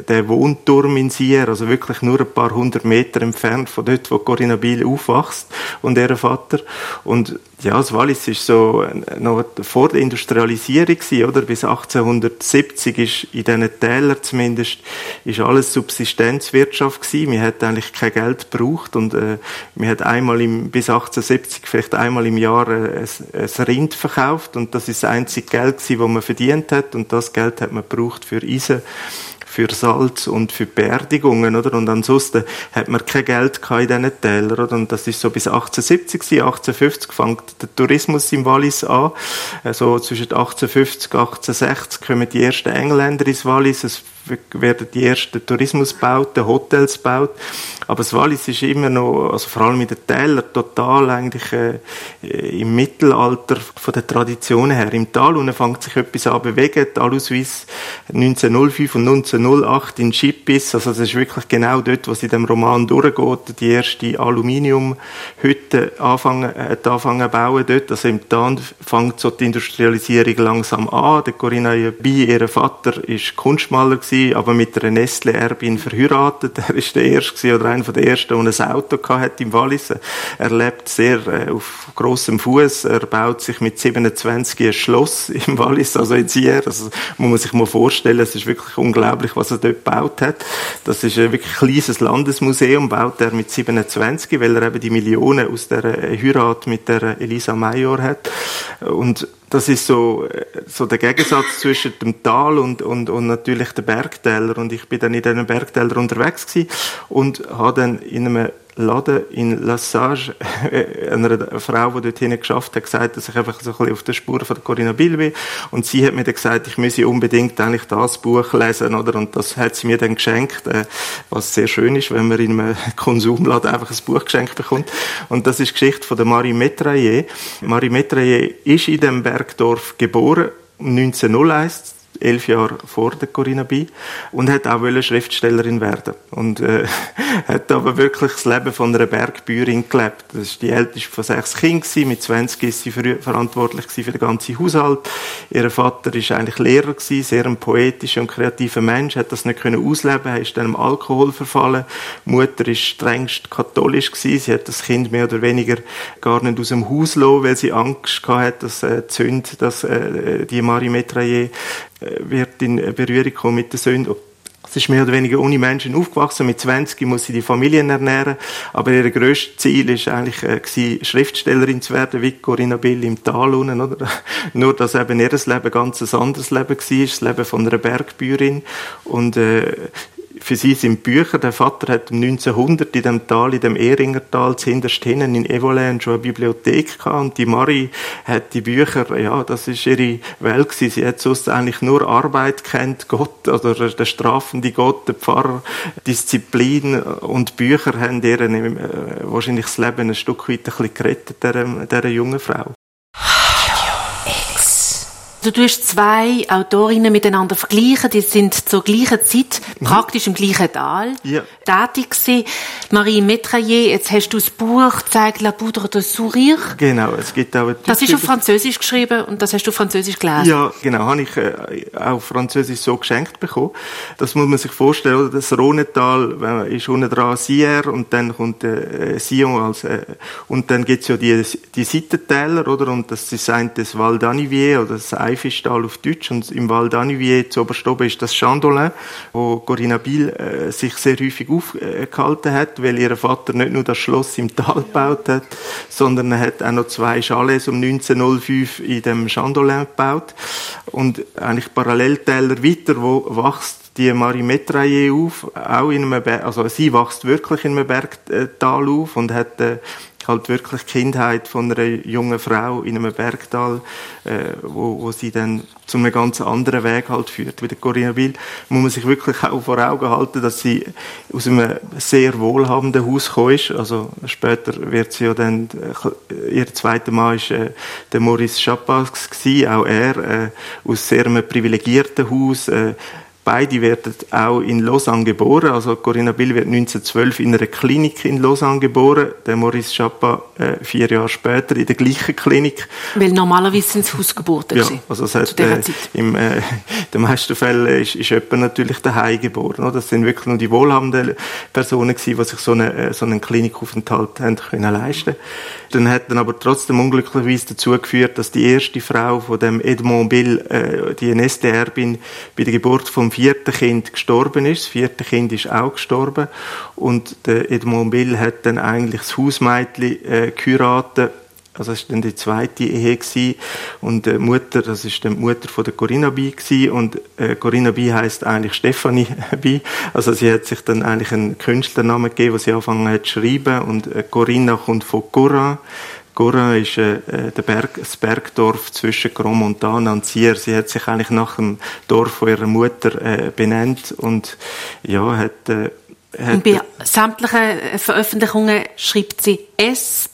den Wohnturm in Sier, also wirklich nur ein paar hundert Meter entfernt von dort, wo Corinna Biel aufwachst und ihr Vater und ja, das Wallis ist so äh, noch vor der Industrialisierung oder? Bis 1870 ist in diesen Tälern zumindest ist alles Subsistenzwirtschaft gewesen. Man hat eigentlich kein Geld gebraucht und äh, man hat einmal im, bis 1870 vielleicht einmal im Jahr äh, ein, ein Rind verkauft und das ist das einzige Geld gewesen, das man verdient hat und das Geld hat man gebraucht für Eisen für Salz und für Beerdigungen, oder? Und ansonsten hat man kein Geld in diesen Tälern, oder? Und das ist so bis 1870 1850 fängt der Tourismus im Wallis an. Also zwischen 1850 und 1860 kommen die ersten Engländer ins Wallis. Es werden die ersten Tourismusbauten, Hotels gebaut. Aber das Wallis ist immer noch, also vor allem in den Tälern, total eigentlich äh, im Mittelalter von der Traditionen her. Im Tal unten fängt sich etwas an bewegen. Talausweis 1905 und 1908 in Schippis. Also das ist wirklich genau dort, was in dem Roman durchgeht. Die erste Aluminiumhütte anfangen, hat anfangen zu bauen dort. Also im Tal fängt so die Industrialisierung langsam an. Der Corinna Yabi, ihr Vater, ist Kunstmaler gewesen, aber mit einer Nestle-Erbin verheiratet. Er ist der erste oder einer der ersten, der ein Auto hatte im Wallis. Er lebt sehr äh, auf großem Fuß. Er baut sich mit 27 ein Schloss im Wallis, also in Zier. Also muss man sich mal vorstellen. Es ist wirklich unglaublich, was er dort gebaut hat. Das ist ein wirklich kleines Landesmuseum, baut er mit 27, weil er eben die Millionen aus der Heirat mit der Elisa Major hat. Und das ist so, so der Gegensatz zwischen dem Tal und, und, und natürlich den Bergtäler. Und ich bin dann in diesen Bergtälern unterwegs gewesen und habe dann in einem Laden in La Sage, äh, einer Frau, die dort hinten geschafft hat, gesagt, dass ich einfach so ein bisschen auf der Spur von Corinna Bill bin. Und sie hat mir dann gesagt, ich müsse unbedingt eigentlich das Buch lesen, oder? Und das hat sie mir dann geschenkt, äh, was sehr schön ist, wenn man in einem Konsumladen einfach ein Buch geschenkt bekommt. Und das ist die Geschichte von der Marie Metraillé. Marie Metraillé ist in dem Bergdorf geboren, 1901 elf Jahre vor der Corinna B. und hat auch Schriftstellerin werden und äh, hat aber wirklich das Leben von einer Bergbäuerin gelebt. Das ist die älteste von sechs Kindern mit 20 ist sie verantwortlich für den ganzen Haushalt. Ihr Vater ist eigentlich Lehrer gewesen, sehr ein poetischer und kreativer Mensch, hat das nicht können ausleben, er ist dann im Alkohol verfallen. Mutter ist strengst katholisch gewesen, sie hat das Kind mehr oder weniger gar nicht aus dem Haus lassen, weil sie Angst hatte, dass äh, Sünde, dass äh, die Marie Metraillé wird in Berührung kommen mit der Sünde. Sie ist mehr oder weniger ohne Menschen aufgewachsen. Mit 20 muss sie die Familien ernähren. Aber ihr grösstes Ziel ist eigentlich, äh, Schriftstellerin zu werden, wie Corinna Bill im Tal unten, oder? Nur, dass eben ihr Leben ganz ein anderes Leben war, das Leben von einer Bergbäuerin. Und, äh, für sie sind Bücher. Der Vater hat 1900 in dem Tal, in dem Ehringertal, zuhinterst hinten in Evolen schon eine Bibliothek gehabt. Und die Marie hat die Bücher, ja, das ist ihre Welt gewesen. Sie hat sonst eigentlich nur Arbeit kennt, Gott, oder der strafende Gott, der Pfarrer, Disziplin und Bücher haben ihr äh, wahrscheinlich das Leben ein Stück weit ein bisschen gerettet, dieser, dieser jungen Frau. Du tust zwei Autorinnen miteinander vergleichen, die sind zur gleichen Zeit mhm. praktisch im gleichen Tal ja. tätig gewesen. Marie Metraillé, jetzt hast du das Buch «Zeig la poudre de sourire». Genau, es gibt auch... Das ist auf Französisch geschrieben und das hast du auf Französisch gelesen? Ja, genau, habe ich äh, auf Französisch so geschenkt bekommen. Das muss man sich vorstellen, das Rhonetal ist unten dran Sierre und dann kommt äh, Sion als... Äh, und dann gibt's ja die, die Seitentäler, oder? Und das ist ein das Val d'Anivier oder das Eifistal auf Deutsch und im Val d'Anivier zu oben ist das Chandolin, wo Corinna Biel äh, sich sehr häufig aufgehalten hat, weil ihr Vater nicht nur das Schloss im Tal gebaut hat, sondern er hat auch noch zwei Chalets um 1905 in dem Chandolin gebaut. Und eigentlich Paralleltäler weiter, wo wächst die Marie Metraillé auf, auch in einem Berg, also sie wächst wirklich in einem Bergtal auf und hat äh, halt wirklich Kindheit von einer jungen Frau in einem Bergtal, äh, wo, wo sie dann zu einem ganz anderen Weg halt führt. Wie der Corinna Will muss man sich wirklich auch vor Augen halten, dass sie aus einem sehr wohlhabenden Haus gekommen ist. Also später wird sie ja dann, äh, ihr zweiter Mann ist äh, der Maurice Chapas gewesen, auch er äh, aus sehr einem privilegierten Haus, äh, Beide werden auch in Lausanne geboren. Also Corinna Bill wird 1912 in einer Klinik in Lausanne geboren. Der Maurice Chapa äh, vier Jahre später in der gleichen Klinik. Weil normalerweise sind es Hausgeburten Ja, also das heißt, äh, im äh, den meisten Fällen ist, ist jemand natürlich daheim geboren. Oder? Das sind wirklich nur die wohlhabenden Personen gewesen, die sich so, eine, äh, so einen Klinikaufenthalt haben können leisten. Dann hat dann aber trotzdem unglücklicherweise dazu geführt, dass die erste Frau von dem Edmond Bill, äh, die NSD-Erbin, bei der Geburt vom vierten Kind gestorben ist. Das vierte Kind ist auch gestorben. Und der Edmond Bill hat dann eigentlich das Hausmädchen äh, Also es war dann die zweite Ehe gewesen. und die Mutter, das ist dann die Mutter von der Corinna Bi gewesen. und äh, Corinna Bi heißt eigentlich Stefanie Bi. Also sie hat sich dann eigentlich einen Künstlernamen gegeben, wo sie angefangen hat zu schreiben und äh, Corinna kommt von Cora. Cora ist äh, äh, der Berg, das Bergdorf zwischen Gromontana und Zier. Sie hat sich eigentlich nach dem Dorf von ihrer Mutter äh, benannt und ja, hat äh, und bei sämtlichen äh, Veröffentlichungen schreibt sie S.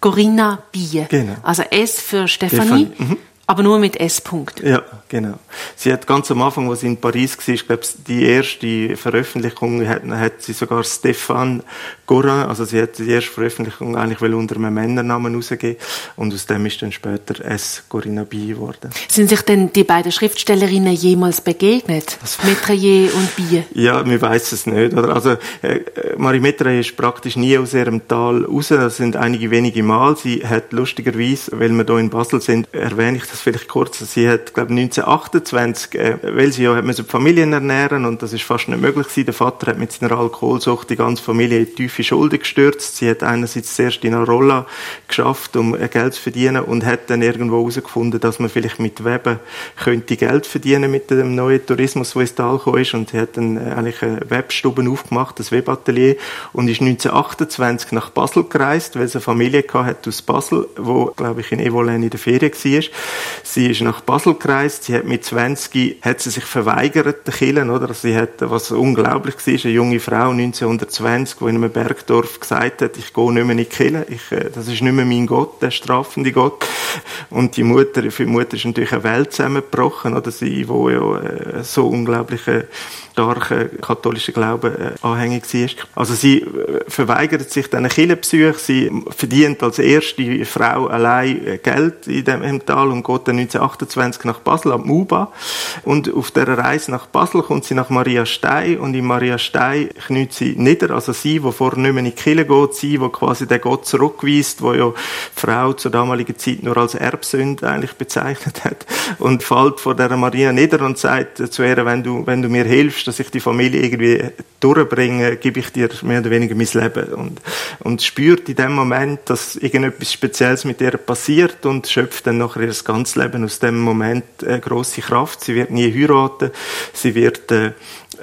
Corinna Bier. Genau. Also S für Stefanie. Stefanie. Mhm. Aber nur mit S. -Punkt. Ja, genau. Sie hat ganz am Anfang, als sie in Paris war, ich glaube, die erste Veröffentlichung hat, hat sie sogar Stéphane Gorin, also sie hat die erste Veröffentlichung eigentlich unter einem Männernamen rausgegeben und aus dem ist dann später S. Corinna Bi geworden. Sind sich denn die beiden Schriftstellerinnen jemals begegnet? Metrayer und Bi? Ja, wir weiß es nicht. Oder? Also, äh, Marie Metrayer ist praktisch nie aus ihrem Tal raus. Das sind einige wenige Mal. Sie hat lustigerweise, weil wir hier in Basel sind, erwähne ich das vielleicht kurz. Sie hat, glaube 1928, äh, weil sie ja hat müssen Familien ernähren und das ist fast nicht möglich gewesen. Der Vater hat mit seiner Alkoholsucht die ganze Familie in tiefe Schulden gestürzt. Sie hat einerseits zuerst in Arolla geschafft, um äh, Geld zu verdienen und hat dann irgendwo herausgefunden, dass man vielleicht mit Weben könnte Geld verdienen mit dem neuen Tourismus, der ins Tal gekommen ist und sie hat dann äh, eigentlich eine Webstube aufgemacht, das Webatelier und ist 1928 nach Basel gereist, weil sie eine Familie hatte aus Basel, wo, glaube ich, in Evolen in der Ferien war. Sie ist nach Basel gereist. Sie hat mit 20 hat sie sich verweigert, der Killen, oder? Sie hat, was unglaublich war, eine junge Frau 1920, die in einem Bergdorf gesagt hat, ich gehe nicht mehr in die Kirche. Ich, äh, das ist nicht mehr mein Gott, der strafende Gott. Und die Mutter, für die Mutter ist natürlich eine Welt zusammengebrochen, oder? Sie, wo ja äh, so unglaubliche starken katholischen Glauben äh, anhängig war. Also sie äh, verweigert sich diesen Kirchenbesuch, sie verdient als erste Frau allein äh, Geld in dem Tal und geht dann 1928 nach Basel am Muba. Und auf der Reise nach Basel kommt sie nach Maria Stein und in Maria Stein kniet sie nieder, also sie, die vorher nicht mehr in die Kirche geht, sie, die quasi den Gott zurückweist, wo ja die Frau zur damaligen Zeit nur als Erbsünde eigentlich bezeichnet hat und fällt vor der Maria nieder und sagt zu ihr, wenn du, wenn du mir hilfst, dass ich die Familie irgendwie durchbringe, gebe ich dir mehr oder weniger mein Leben. Und, und spürt in dem Moment, dass irgendetwas Spezielles mit ihr passiert und schöpft dann nachher ihr ganzes Leben aus dem Moment äh, große Kraft. Sie wird nie heiraten, sie wird äh,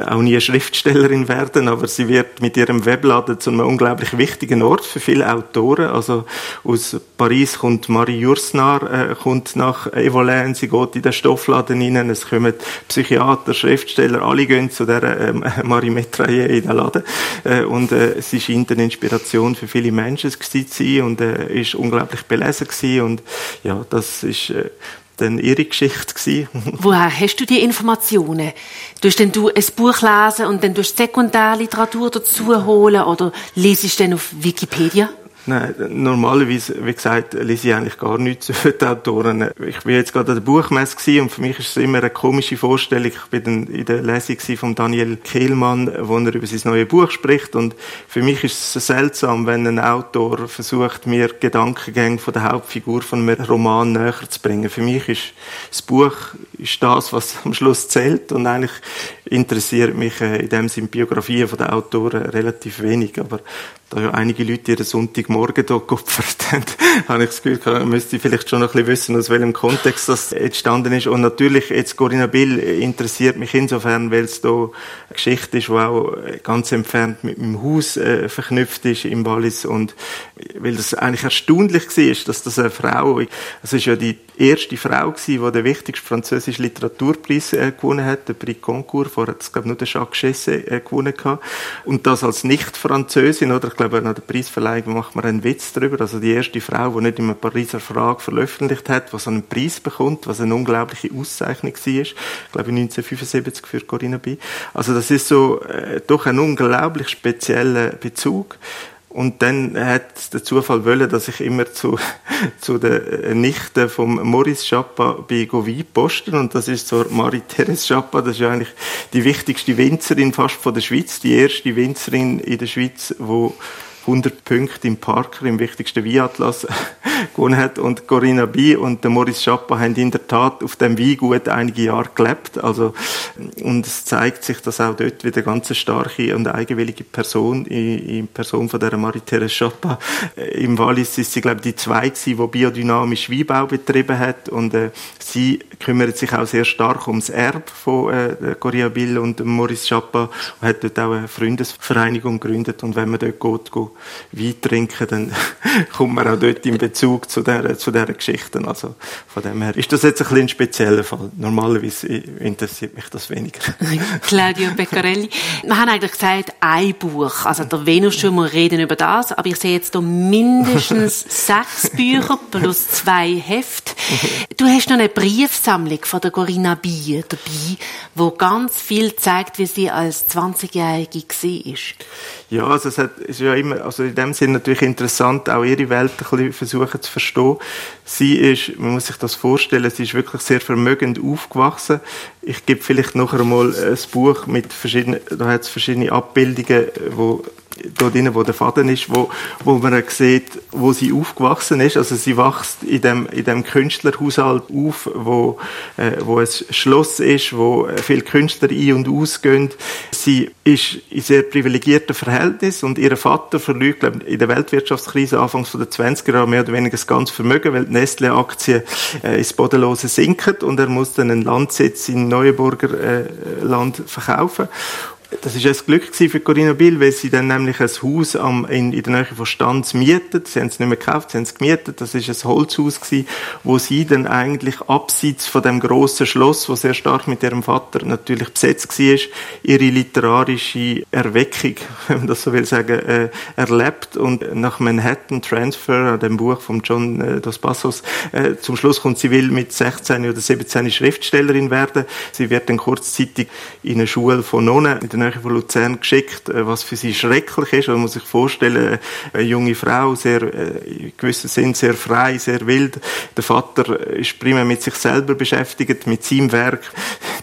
auch nie Schriftstellerin werden, aber sie wird mit ihrem Webladen zu einem unglaublich wichtigen Ort für viele Autoren. Also aus Paris kommt Marie Jursnar, äh, kommt nach Evolin, sie geht in den Stoffladen rein, es kommen Psychiater, Schriftsteller, alle gehen zu der ähm, Marie Metrailler in den Laden. Äh, und äh, sie scheint eine Inspiration für viele Menschen zu sein und äh, ist unglaublich belesen gewesen und ja, das ist äh, dann ihre Geschichte gewesen. Woher hast du die Informationen? Tust denn du ein Buch lesen und dann durch Sekundärliteratur dazu holen oder lesest du dann auf Wikipedia? Nein, normalerweise, wie gesagt, lese ich eigentlich gar nichts über die Autoren. Ich war jetzt gerade an der Buchmesse und für mich ist es immer eine komische Vorstellung. Ich bin in der Lesung von Daniel Kehlmann, wo er über sein neues Buch spricht und für mich ist es seltsam, wenn ein Autor versucht, mir Gedankengänge von der Hauptfigur von einem Roman näher zu bringen. Für mich ist das Buch ist das, was am Schluss zählt und eigentlich interessiert mich äh, in dem Sinne Biografien von den Autoren relativ wenig, aber da ja einige Leute ihren Sonntagmorgen hier geopfert haben, habe ich das Gefühl, man müsste vielleicht schon noch ein bisschen wissen, aus welchem Kontext das entstanden ist. Und natürlich, jetzt Corinna Bill interessiert mich insofern, weil es da eine Geschichte ist, die auch ganz entfernt mit meinem Haus äh, verknüpft ist im Wallis und weil das eigentlich erstaunlich war, dass das eine Frau, es ist ja die erste Frau gewesen, die den wichtigsten französischen Literaturpreis äh, gewonnen hat, den Prix Concours, vorher glaube nur der Jacques Chesset äh, gewonnen gehabt. Und das als Nicht-Französin, oder? Ich glaube, nach der Preisverleihung macht man einen Witz darüber. Also die erste Frau, die nicht in einem Pariser Verlag veröffentlicht hat, die so einen Preis bekommt, was eine unglaubliche Auszeichnung war. Ich glaube, 1975 für Corinna B. Also das ist so, äh, doch ein unglaublich spezieller Bezug. Und dann hat der Zufall wollen, dass ich immer zu, zu der Nichte vom Maurice Chappa bei Govi posten. Und das ist so Marie-Therese Chappa. Das ist eigentlich die wichtigste Winzerin fast von der Schweiz. Die erste Winzerin in der Schweiz, wo 100 Punkte im Parker, im wichtigsten Weinatlas, gewonnen hat. Und Corinna B. und der Maurice Chapa haben in der Tat auf dem Weingut einige Jahre gelebt. Also, und es zeigt sich, dass auch dort wieder ganz starke und eigenwillige Person, in, Person von der Marie-Therese Chapa, äh, im Wallis ist sie, glaube ich, die zwei gewesen, die biodynamisch Weinbau betrieben hat. Und äh, sie kümmert sich auch sehr stark ums Erb von äh, Corinna Bill und Maurice Chapa und hat dort auch eine Freundesvereinigung gegründet. Und wenn man dort geht Wein trinken, dann kommt man auch dort in Bezug zu dieser, zu dieser Geschichten. Also von dem her ist das jetzt ein, ein spezieller Fall. Normalerweise interessiert mich das weniger. Claudio Beccarelli. Wir haben eigentlich gesagt, ein Buch. Also der Venus schon mal reden über das, aber ich sehe jetzt hier mindestens sechs Bücher plus zwei Heft. Du hast noch eine Briefsammlung von der Corinna Bier dabei, wo ganz viel zeigt, wie sie als 20-Jährige war. Ja, also es hat, ist ja immer, also in dem Sinne natürlich interessant, auch ihre Welt ein bisschen versuchen zu verstehen. Sie ist, man muss sich das vorstellen, sie ist wirklich sehr vermögend aufgewachsen. Ich gebe vielleicht noch einmal ein Buch mit verschiedenen, da hat es verschiedene Abbildungen, wo dort drin, wo der Faden ist, wo, wo man sieht, wo sie aufgewachsen ist. Also sie wächst in dem, in dem Künstlerhaushalt auf, wo, äh, wo ein Schloss ist, wo viele Künstler ein- und ausgehen. Sie ist in sehr privilegierten Verhältnissen und ihr Vater verliert, glaube ich, in der Weltwirtschaftskrise anfangs der 20er Jahre mehr oder weniger das ganze Vermögen, weil die Nestle-Aktien äh, ins Bodenlose sinken und er muss dann einen Landsitz in Neuenburger äh, Land verkaufen das ist ein Glück für Corinna Bill, weil sie dann nämlich ein Haus am, in, in der Nähe von Stanz mietet. Sie haben es nicht mehr gekauft, sie haben es gemietet. Das ist ein Holzhaus gewesen, wo sie dann eigentlich abseits von dem grossen Schloss, wo sehr stark mit ihrem Vater natürlich besetzt war, ihre literarische Erweckung, wenn man das so will sagen, äh, erlebt und nach Manhattan Transfer, dem Buch von John äh, Dos Passos, äh, zum Schluss kommt sie will mit 16 oder 17 Schriftstellerin werden. Sie wird dann kurzzeitig in eine Schule von Nonnen der Nähe von Luzern geschickt, äh, was für sie schrecklich ist. Man muss sich vorstellen, eine junge Frau, sehr, äh, in gewissem Sinn sehr frei, sehr wild. Der Vater ist primär mit sich selber beschäftigt, mit seinem Werk.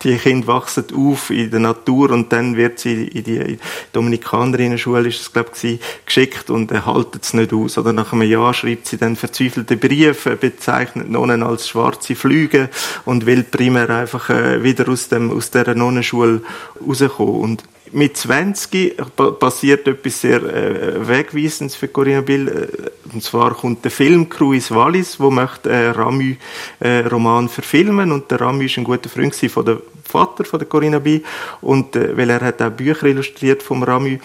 Die Kinder wachsen auf in der Natur und dann wird sie in die Dominikanerinnen-Schule, ist es, glaube ich, geschickt und haltet es nicht aus. Oder nach einem Jahr schreibt sie dann verzweifelte Briefe, bezeichnet Nonnen als schwarze Flüge und will primär einfach äh, wieder aus, dem, aus dieser Nonnenschule rauskommen. Und mit 20 passiert etwas sehr äh, Wegweisendes für Corinna Bill. Äh, und zwar kommt der Filmcrew ins Wallis, wo möchte einen Ramu-Roman äh, verfilmen. Und der Ramu ist ein guter Freund von der Vater von der Corinna B. Und, äh, weil er hat auch Bücher illustriert vom Ramu.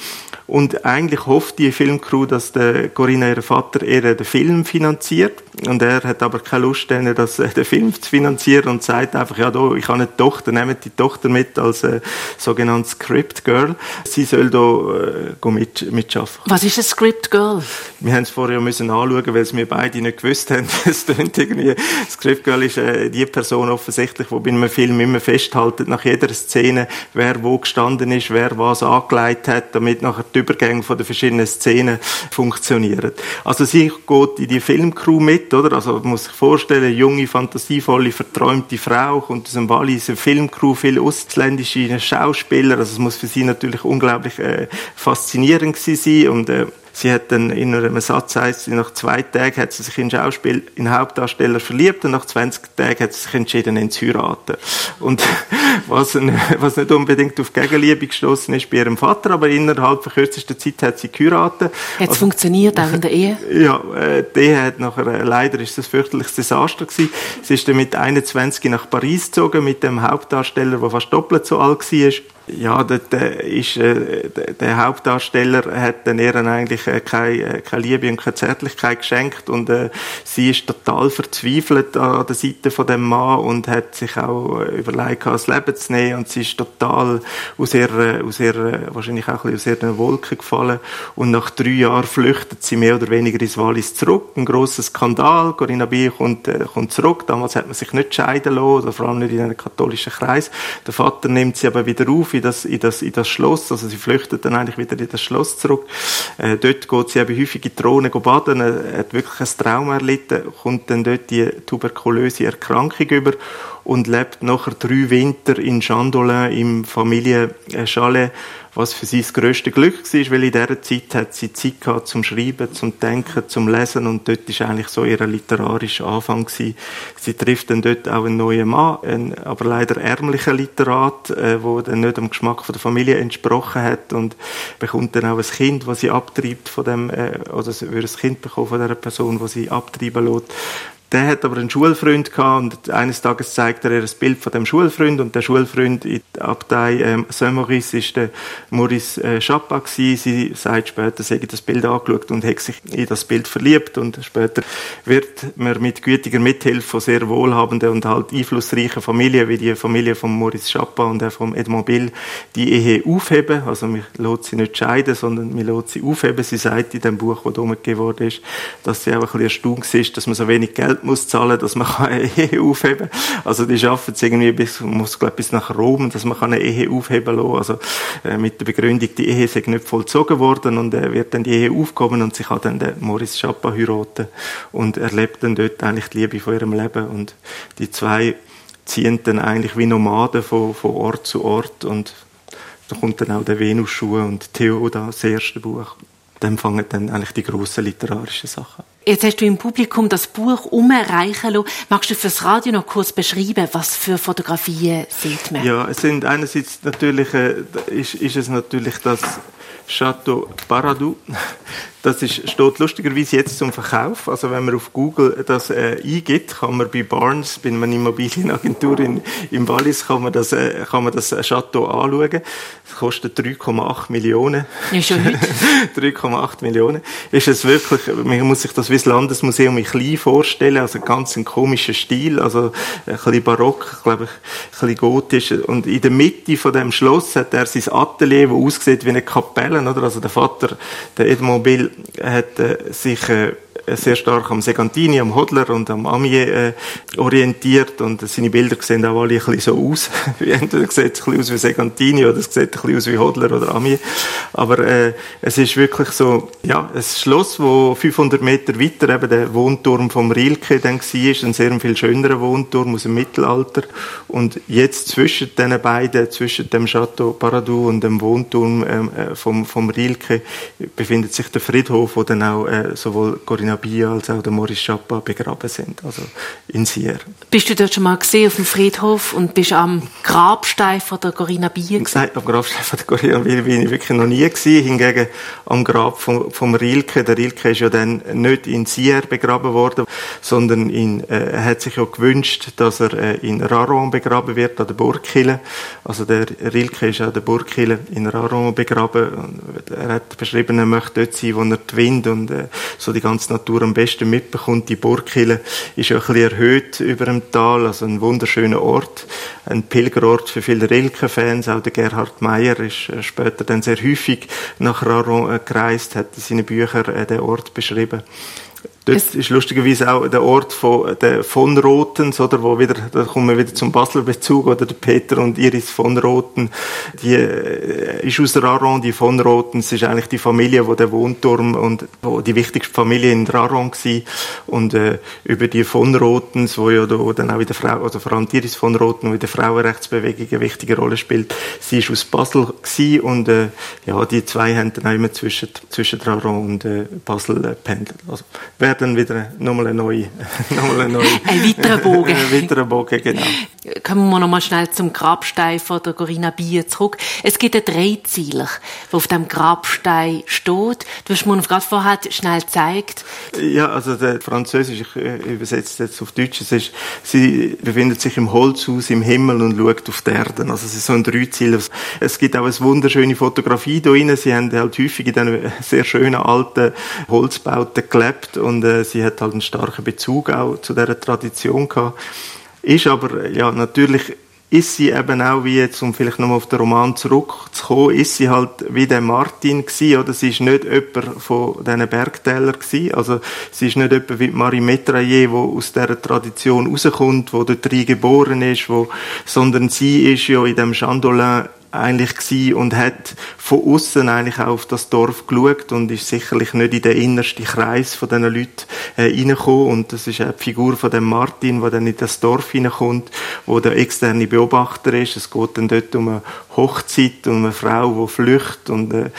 Und eigentlich hofft die Filmcrew, dass der Corinna, ihr Vater, ihr den Film finanziert. Und er hat aber keine Lust, denen, das, äh, den Film zu finanzieren und sagt einfach, ja, da, ich habe eine Tochter, nehmt die Tochter mit als äh, sogenanntes Script Girl. Sie soll da äh, mit, mitschaffen. Was ist ein Script Girl? Wir haben es vorher müssen anschauen, weil es wir beide nicht gewusst haben. es klingt irgendwie, Script Girl ist äh, die Person offensichtlich, die bei einem Film immer festhaltet, nach jeder Szene, wer wo gestanden ist, wer was angelegt hat, damit nachher die Übergänge von den verschiedenen Szenen funktionieren. Also sie geht in die Filmcrew mit, oder? Also man muss sich vorstellen, junge, fantasievolle, verträumte Frau kommt aus dem Wallis, eine Filmcrew, viele ausländische Schauspieler, also es muss für sie natürlich unglaublich äh, faszinierend gewesen sein und äh, Sie hat dann in einem Satz heißt sie, nach zwei Tagen hat sie sich in Schauspiel, in Hauptdarsteller verliebt und nach 20 Tagen hat sie sich entschieden, ihn zu heiraten. Und was, was nicht unbedingt auf Gegenliebe gestoßen ist bei ihrem Vater, aber innerhalb von kürzester Zeit hat sie geheiratet. Hat es also, funktioniert auch in der Ehe? Ja, äh, die hat nachher, äh, leider ist das ein fürchterliches Desaster gewesen. Sie ist dann mit 21 nach Paris gezogen, mit dem Hauptdarsteller, der fast doppelt so alt war ja, der, der, ist, äh, der Hauptdarsteller hat dann ihr eigentlich äh, keine, äh, keine Liebe und keine Zärtlichkeit geschenkt und äh, sie ist total verzweifelt an der Seite von dem Mann und hat sich auch äh, überlegt, das Leben zu nehmen und sie ist total aus ihrer, aus ihrer wahrscheinlich auch ein bisschen aus ihrer Wolke gefallen und nach drei Jahren flüchtet sie mehr oder weniger ins Wallis zurück. Ein grosser Skandal. Corinna B. kommt, äh, kommt zurück. Damals hat man sich nicht scheiden lassen, vor allem nicht in einem katholischen Kreis. Der Vater nimmt sie aber wieder auf in das, in das, in das Schloss. Also sie flüchtet dann eigentlich wieder in das Schloss zurück. Äh, dort geht sie eben häufig in die baden, äh, hat wirklich ein Trauma erlitten, kommt dann dort die tuberkulöse Erkrankung über und lebt nachher drei Winter in Chandolin im Familienchalet was für sie das grösste Glück war, weil in dieser Zeit hat sie Zeit gehabt zum Schreiben, zum Denken, zum Lesen und dort ist eigentlich so ihr literarischer Anfang gewesen. Sie trifft dann dort auch einen neuen Mann, einen, aber leider ärmlichen Literat, äh, wo dann nicht dem Geschmack von der Familie entsprochen hat und bekommt dann auch ein Kind, was sie abtreibt von dem, äh, oder sie würde ein Kind bekommen von dieser Person, was sie abtreiben lässt. Der hat aber einen Schulfreund gehabt und eines Tages zeigt er ihr ein Bild von dem Schulfreund und der Schulfreund in der Abtei ähm, Saint-Maurice ist der Maurice äh, Chapa gewesen. Sie sagt später, sie hat das Bild angeschaut und hat sich in das Bild verliebt und später wird man mit gütiger Mithilfe von sehr wohlhabenden und halt einflussreichen Familien wie die Familie von Maurice Chapa und auch von Edmond Bill die Ehe aufheben. Also man lässt sie nicht scheiden, sondern man lässt sie aufheben. Sie sagt in dem Buch, das umgegeben worden ist, dass sie auch ein bisschen erstaunt ist, dass man so wenig Geld Geld muss zahlen, dass man eine Ehe aufheben kann. Also die schaffen es irgendwie bis, muss glaube bis nach Rom, dass man eine Ehe aufheben kann. Also äh, mit der Begründung, die Ehe sei nicht vollzogen worden und er äh, wird dann die Ehe aufgehoben und sie kann dann den Maurice Chapa heiraten und erlebt dann dort eigentlich die Liebe von ihrem Leben und die zwei ziehen dann eigentlich wie Nomaden von, von Ort zu Ort und da kommt dann auch der Venus-Schuh und Theoda, das erste Buch. Dann fangen dann eigentlich die grossen literarischen Sachen an. Jetzt hast du im Publikum das Buch umreichen lassen. Magst du fürs Radio noch kurz beschreiben, was für Fotografien sieht man? Ja, es sind einerseits natürlich, äh, ist, ist es natürlich das Chateau Paradou. Das ist, steht lustigerweise jetzt zum Verkauf. Also wenn man auf Google das äh, eingibt, kann man bei Barnes, bei einer Immobilienagentur in, im Wallis, kann man das, äh, kann man das Chateau anschauen. Das kostet 3,8 Millionen. Ja, schon heute. 3,8 Millionen. Ist es wirklich, man muss sich das wie das Landesmuseum in klein vorstellen, also ganz ein komischer Stil, also ein bisschen barock, glaube ich, ein bisschen gotisch. Und in der Mitte von dem Schloss hat er sein Atelier, das aussieht wie eine Kapelle, oder? Also der Vater, der Edmond Bill, hat äh, sich äh, sehr stark am Segantini, am Hodler und am Amier äh, orientiert und seine Bilder sehen auch alle ein bisschen so aus. Entweder sieht es ein bisschen aus wie Segantini oder es sieht ein bisschen aus wie Hodler oder Amier. Aber äh, es ist wirklich so, ja, ein Schloss, wo 500 Meter weiter eben der Wohnturm vom Rilke dann war, ein sehr viel schönerer Wohnturm aus dem Mittelalter. Und jetzt zwischen den beiden, zwischen dem Chateau Paradou und dem Wohnturm ähm, äh, vom, vom Rilke, befindet sich der Friedhof, wo dann auch äh, sowohl Corinna Bia als auch der Maurice Chapa begraben sind, also in Sierra. Bist du dort schon mal gesehen auf dem Friedhof und bist am Grabstein von der Corinna Bia Nein, am Grabstein von der Corinna Bia bin ich wirklich noch nie gewesen. Hingegen am Grab vom, vom Rilke. Der Rilke ist ja dann nicht in Sierra begraben worden, sondern in, äh, er hat sich ja gewünscht, dass er äh, in Raron begraben wird, an der Burgkille. Also der Rilke ist an der Burgkille in Raron begraben. Er hat beschrieben, er möchte dort sein, wo er die Wind und äh, so die ganze Natur am besten mitbekommt. Die Burgkille ist ja ein bisschen erhöht über dem Tal, also ein wunderschöner Ort, ein Pilgerort für viele Rilke-Fans. Auch der Gerhard Meyer ist äh, später dann sehr häufig nach Raron äh, gereist, hat in seinen Büchern äh, den Ort beschrieben. Dort es ist lustigerweise auch der Ort von, der von Rotens, oder, wo wieder, da kommen wir wieder zum Basler Bezug, oder der Peter und Iris von Roten, die, äh, ist aus der Aron, die von Rotens ist eigentlich die Familie, wo der Wohnturm und, wo die wichtigste Familie in der Aron war. Und, äh, über die von Rotens, wo ja da dann auch in der Frau, also vor allem Iris von Roten, wo in der Frauenrechtsbewegung eine wichtige Rolle spielt, sie ist aus Basel gewesen und, äh, ja, die zwei haben dann auch immer zwischen, zwischen der Aron und, äh, Basel äh, pendelt. Also, wer dann wieder nochmal eine neue, nochmal eine neue. ein weiterer Bogen. ein weiterer Bogen, genau. Kommen wir nochmal schnell zum Grabstein von der Corinna Bier zurück. Es gibt einen Dreizieler, der auf dem Grabstein steht. Du hast mir gerade vorher schnell gezeigt. Ja, also der Französisch, ich äh, übersetze jetzt auf Deutsch, es ist, sie befindet sich im Holzhaus im Himmel und schaut auf die Erde. Also es ist so ein Dreizieler. Es gibt auch eine wunderschöne Fotografie da drin. Sie haben halt häufig in diesen sehr schönen alten Holzbauten gelebt und äh, sie hat halt einen starken Bezug auch zu dieser Tradition gehabt. Ist aber, ja, natürlich ist sie eben auch, wie jetzt, um vielleicht nochmal auf den Roman zurückzukommen, ist sie halt wie der Martin gewesen, oder? Sie ist nicht jemand von diesen Bergtälern gewesen. Also, sie ist nicht jemand wie Marie Metraillé, wo aus dieser Tradition rauskommt, wo dort drin geboren ist, wo, sondern sie ist ja in dem Chandolin eigentlich gewesen und hat von außen eigentlich auch auf das Dorf geschaut und ist sicherlich nicht in den innersten Kreis von diesen Leuten äh, reingekommen. Und das ist auch die Figur von dem Martin, der dann in das Dorf hineinkommt, wo der externe Beobachter ist. Es geht dann dort um eine Hochzeit, um eine Frau, die flüchtet und äh,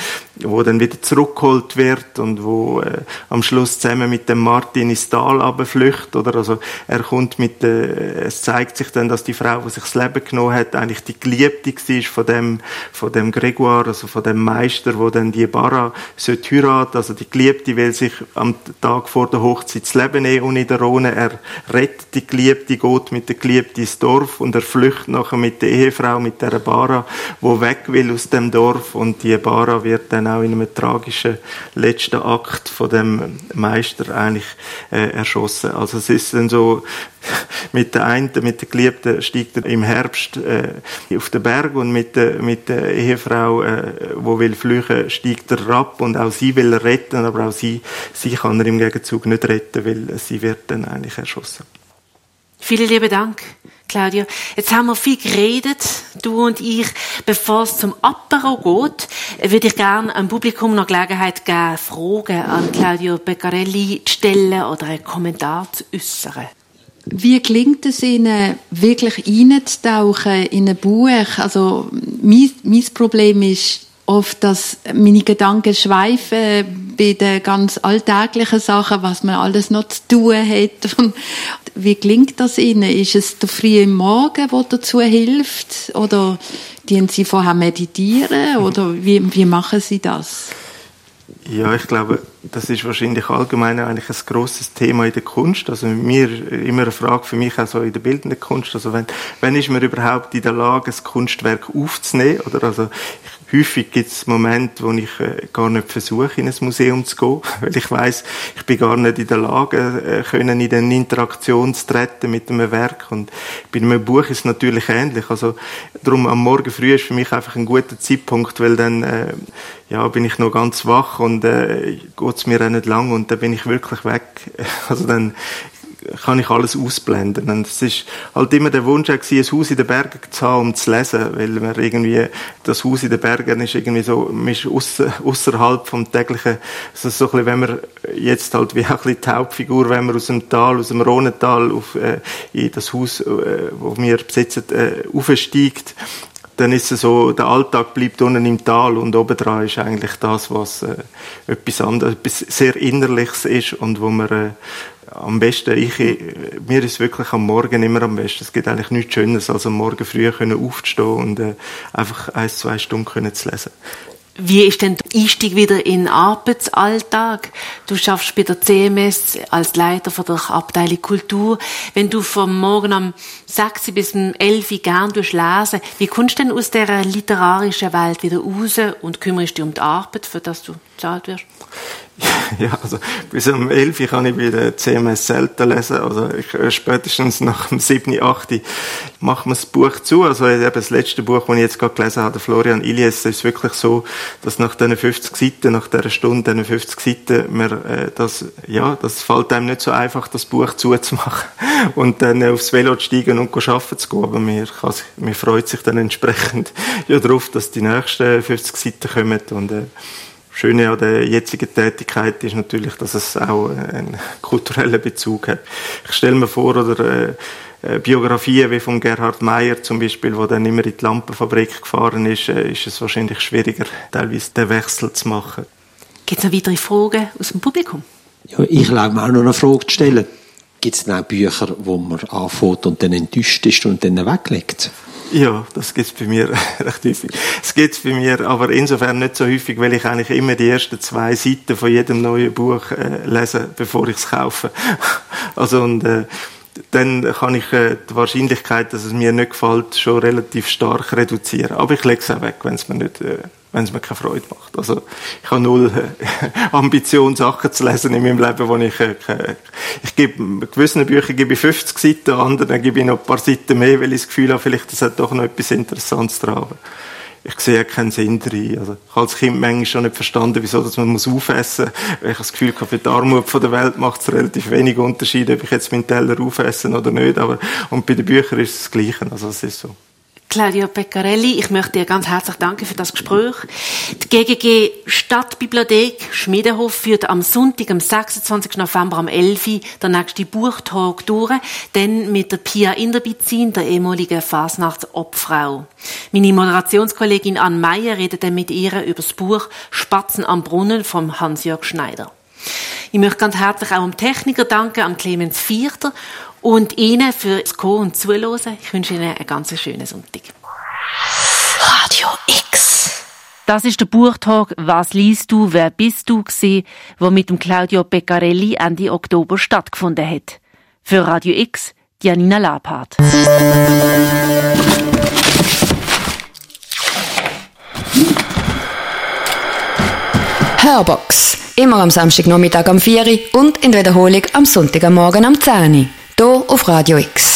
wo dann wieder zurückgeholt wird und wo äh, am Schluss zusammen mit dem Martin ins Tal flüchtet oder? Also er kommt mit äh, es zeigt sich dann dass die Frau die sich das Leben genommen hat eigentlich die Geliebte war von dem von dem Gregoire also von dem Meister wo dann die Barra sollte heiraten. Also die Geliebte will sich am Tag vor der Hochzeit das Leben nehmen und in der Rhone er rettet die Geliebte geht mit der Geliebte ins Dorf und er flüchtet nachher mit der Ehefrau mit der Barra wo weg will aus dem Dorf und die Barra wird dann auch in einem tragischen letzten Akt von dem Meister eigentlich äh, erschossen. Also es ist dann so, mit der einen, mit der Geliebten steigt er im Herbst äh, auf den Berg und mit der, mit der Ehefrau, äh, wo will flüchen, steigt er ab und auch sie will er retten, aber auch sie, sie kann er im Gegenzug nicht retten, weil sie wird dann eigentlich erschossen. Vielen lieben Dank. Claudia. Jetzt haben wir viel geredet, du und ich. Bevor es zum Apero geht, würde ich gerne am Publikum noch Gelegenheit geben, Fragen an Claudio Beccarelli zu stellen oder einen Kommentar zu äußern. Wie gelingt es Ihnen, wirklich einzutauchen in ein Buch? Also, mein, mein Problem ist, oft, dass meine Gedanken schweifen bei den ganz alltäglichen Sachen, was man alles noch zu tun hat. Wie klingt das Ihnen? Ist es der frühe Morgen, der dazu hilft? Oder dienen Sie vorher meditieren? Oder wie, wie machen Sie das? Ja, ich glaube, das ist wahrscheinlich allgemein eigentlich ein großes Thema in der Kunst. Also mir immer eine Frage für mich auch in der bildenden Kunst. Also wenn, wenn ist man überhaupt in der Lage, ein Kunstwerk aufzunehmen? Oder also häufig gibt es Momente, wo ich äh, gar nicht versuche, in ein Museum zu gehen, weil ich weiß, ich bin gar nicht in der Lage, äh, können in eine Interaktion zu treten mit einem Werk. Und bei einem Buch ist es natürlich ähnlich. Also darum am Morgen früh ist für mich einfach ein guter Zeitpunkt, weil dann äh, ja bin ich noch ganz wach und äh, geht es mir auch nicht lang und dann bin ich wirklich weg. Also dann kann ich alles ausblenden. Und es ist halt immer der Wunsch gewesen, ein Haus in den Bergen zu haben, um zu lesen, weil man irgendwie, das Haus in den Bergen ist irgendwie so, man ist außerhalb vom täglichen, also so ein bisschen, wenn man jetzt halt wie auch ein bisschen die Hauptfigur, wenn man aus dem Tal, aus dem Rhonental auf, äh, in das Haus, äh, wo wir besitzen, äh, aufsteigt, dann ist es so, der Alltag bleibt unten im Tal und obendran ist eigentlich das, was äh, etwas anderes, etwas sehr Innerliches ist und wo man äh, am besten, ich, mir ist wirklich am Morgen immer am besten. Es gibt eigentlich nichts Schönes, als am Morgen früh aufzustehen und äh, einfach ein, zwei Stunden können zu lesen. Wie ist denn der Einstieg wieder in den Arbeitsalltag? Du schaffst bei der CMS als Leiter von der Abteilung Kultur. Wenn du vom Morgen um 6 bis um 11 Uhr gern lesen, wie kommst du denn aus dieser literarischen Welt wieder raus und kümmerst dich um die Arbeit, für das du bezahlt wirst? Ja, also bis um 11 Uhr kann ich bei der CMS selten lesen. Also ich, äh, spätestens nach dem 7., 8. machen wir das Buch zu. Also eben das letzte Buch, das ich jetzt gerade gelesen habe, Florian Ilies, ist wirklich so, dass nach diesen 50 Seiten, nach dieser Stunde, diesen 50 Seiten, mir, äh, das, ja, das fällt einem nicht so einfach, das Buch zuzumachen und dann aufs Velo zu steigen und arbeiten zu gehen. Aber mir, mir freut sich dann entsprechend ja darauf, dass die nächsten 50 Seiten kommen und äh, Schöne an der jetzigen Tätigkeit ist natürlich, dass es auch einen kulturellen Bezug hat. Ich stelle mir vor, oder äh, Biografien wie von Gerhard Meyer zum Beispiel, wo dann immer in die Lampenfabrik gefahren ist, äh, ist es wahrscheinlich schwieriger, teilweise den Wechsel zu machen. Gibt es noch weitere Fragen aus dem Publikum? Ja, ich glaube mir auch noch eine Frage zu stellen. Gibt es auch Bücher, wo man anfängt und dann enttäuscht ist und dann weglegt? Ja, das gibt's bei mir recht häufig. Es gibt's bei mir, aber insofern nicht so häufig, weil ich eigentlich immer die ersten zwei Seiten von jedem neuen Buch äh, lese, bevor ich es kaufe. Also und äh, dann kann ich äh, die Wahrscheinlichkeit, dass es mir nicht gefällt, schon relativ stark reduzieren. Aber ich lege es auch weg, wenn es mir nicht äh, wenn es mir keine Freude macht. Also ich habe null äh, Ambition, Sachen zu lesen in meinem Leben, wo ich äh, ich gebe gewissen Büchern gebe ich 50 Seiten, anderen gebe ich noch ein paar Seiten mehr, weil ich das Gefühl habe, vielleicht das hat doch noch etwas Interessantes dran. Ich sehe keinen Sinn drin. Also, ich habe als Kind manchmal schon nicht verstanden, wieso dass man muss aufessen muss. Weil ich das Gefühl habe, für die Armut der Welt macht es relativ wenig Unterschied, ob ich jetzt meinen Teller aufessen oder nicht. Aber, und bei den Büchern ist es das Gleiche. Also, es ist so. Claudia Peccarelli, ich möchte dir ganz herzlich danken für das Gespräch. Die GGG Stadtbibliothek Schmiedenhof führt am Sonntag, am 26. November am 11. Uhr der nächste Buchtag durch, dann mit der Pia Inderbizin, der ehemaligen Fasnachtsobfrau. Meine Moderationskollegin Anne Meyer redet dann mit ihr über das Buch Spatzen am Brunnen von Hans-Jörg Schneider. Ich möchte ganz herzlich auch dem Techniker danken, am Clemens Vierter und Ihnen fürs Kommen und Zuhören. Ich wünsche Ihnen einen ganz schönen Sonntag. Radio X. Das ist der Buchtag «Was liest du, wer bist du?» gewesen, wo mit dem Claudio Beccarelli Ende Oktober stattgefunden hat. Für Radio X, Janina Labhardt. Hörbox. Immer am Samstagnachmittag am 4 Uhr und in der Wiederholung am Sonntagmorgen am 10 Uhr. Hier auf Radio X.